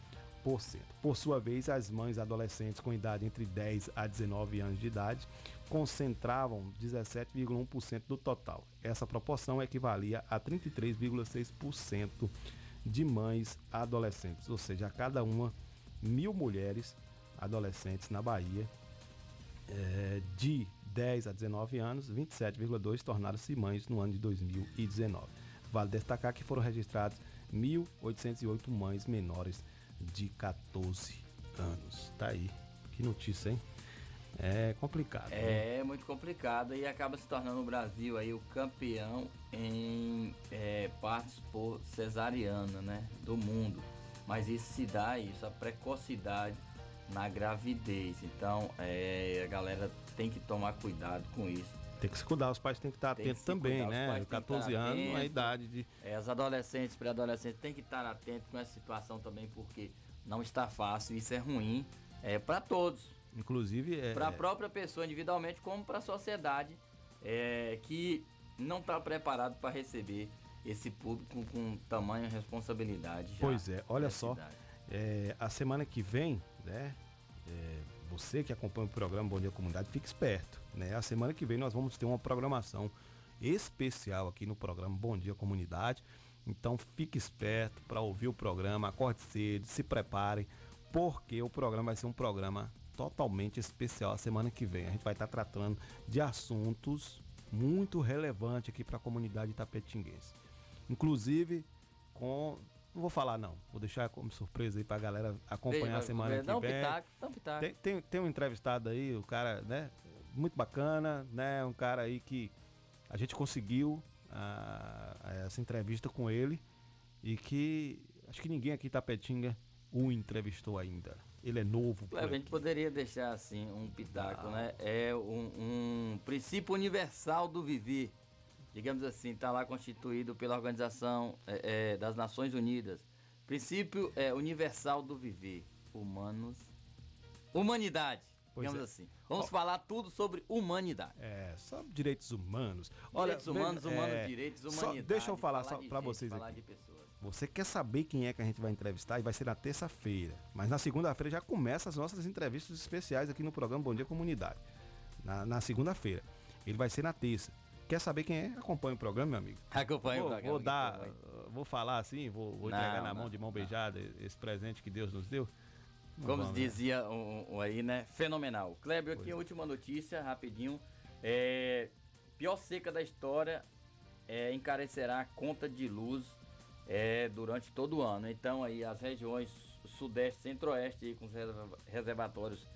Por sua vez, as mães adolescentes com idade entre 10 a 19 anos de idade concentravam 17,1% do total. Essa proporção equivalia a 33,6% de mães adolescentes, ou seja, a cada uma mil mulheres adolescentes na Bahia eh, de 10 a 19 anos, 27,2 tornaram-se mães no ano de 2019. Vale destacar que foram registradas 1.808 mães menores de 14 anos. Tá aí. Que notícia, hein? É complicado. né? É muito complicado e acaba se tornando o Brasil aí o campeão em é, partos por cesariana, né, do mundo. Mas isso se dá isso, a precocidade na gravidez. Então, é, a galera tem que tomar cuidado com isso. Tem que se cuidar, os pais têm que estar Tem atentos também, né? pais têm que 14 estar anos é a idade de. É, os adolescentes, pré-adolescentes têm que estar atentos com essa situação também, porque não está fácil, isso é ruim é, para todos. Inclusive, é, Para a própria pessoa individualmente, como para a sociedade, é, que não está preparado para receber esse público com tamanha responsabilidade. Pois é, olha só. é, a semana que vem, né? é, você que acompanha o programa Bom Dia Comunidade, fique esperto. Né? A semana que vem nós vamos ter uma programação especial aqui no programa Bom Dia Comunidade. Então fique esperto para ouvir o programa, acorde cedo, se preparem, porque o programa vai ser um programa totalmente especial a semana que vem. A gente vai estar tratando de assuntos muito relevantes aqui para a comunidade tapetinguense. Inclusive com. Não vou falar não, vou deixar como surpresa aí pra galera acompanhar a Veja, semana que um vem. pitaco, um pitaco. Tem, tem, tem um entrevistado aí, o cara, né? Muito bacana, né? Um cara aí que a gente conseguiu essa entrevista com ele e que acho que ninguém aqui em Tapetinga o entrevistou ainda. Ele é novo. Cleber, a gente poderia deixar assim um pitaco, Ah. né? É um, um princípio universal do viver. Digamos assim, está lá constituído pela Organização é, é, das Nações Unidas. Princípio é, universal do viver. Humanos. Humanidade. Pois digamos é. assim. Vamos Ó. falar tudo sobre humanidade. É, só direitos humanos. Direitos humanos, humanos, é, direitos, só humanidade. deixa eu falar, só de para vocês falar aqui. Você quer saber quem é que a gente vai entrevistar e vai ser na terça-feira. Mas na segunda-feira já começa as nossas entrevistas especiais aqui no programa Bom Dia Comunidade. Na, na segunda-feira. Ele vai ser na terça. Quer saber quem é? Acompanha o programa, meu amigo. Acompanha o programa, Vou dar, vou falar assim, vou, vou Não, entregar na não, mão de mão beijada esse presente que Deus nos deu. Não Como vamos, né? dizia um, um aí, né? Fenomenal. Kleber, aqui a última notícia, rapidinho. É, pior seca da história é, encarecerá a conta de luz é, durante todo o ano. Então aí as regiões sudeste, centro-oeste aí, com os reserva- reservatórios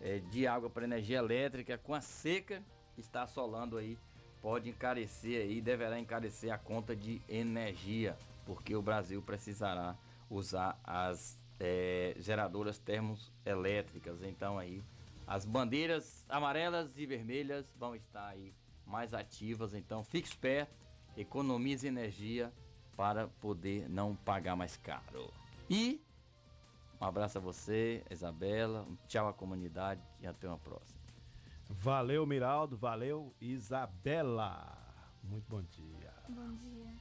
é, de água para energia elétrica, com a seca que está assolando aí, pode encarecer aí, deverá encarecer a conta de energia, porque o Brasil precisará usar as é, geradoras termoelétricas. Então aí as bandeiras amarelas e vermelhas vão estar aí mais ativas. Então fique esperto, economize energia para poder não pagar mais caro. E um abraço a você, Isabela, um tchau à comunidade e até uma próxima. Valeu, Miraldo. Valeu, Isabela. Muito bom dia. Bom dia.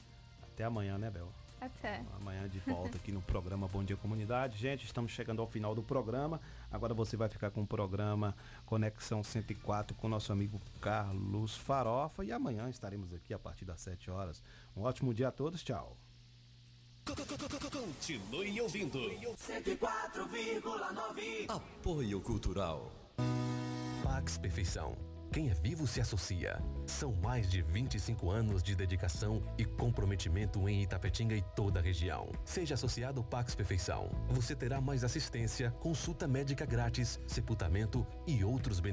Até amanhã, né, Bel? Até. Amanhã de volta aqui no programa Bom Dia Comunidade. Gente, estamos chegando ao final do programa. Agora você vai ficar com o programa Conexão 104 com o nosso amigo Carlos Farofa. E amanhã estaremos aqui a partir das 7 horas. Um ótimo dia a todos. Tchau. Continue ouvindo. 104,9. Apoio Cultural. Pax Perfeição. Quem é vivo se associa. São mais de 25 anos de dedicação e comprometimento em Itapetinga e toda a região. Seja associado ao Pax Perfeição. Você terá mais assistência, consulta médica grátis, sepultamento e outros benefícios.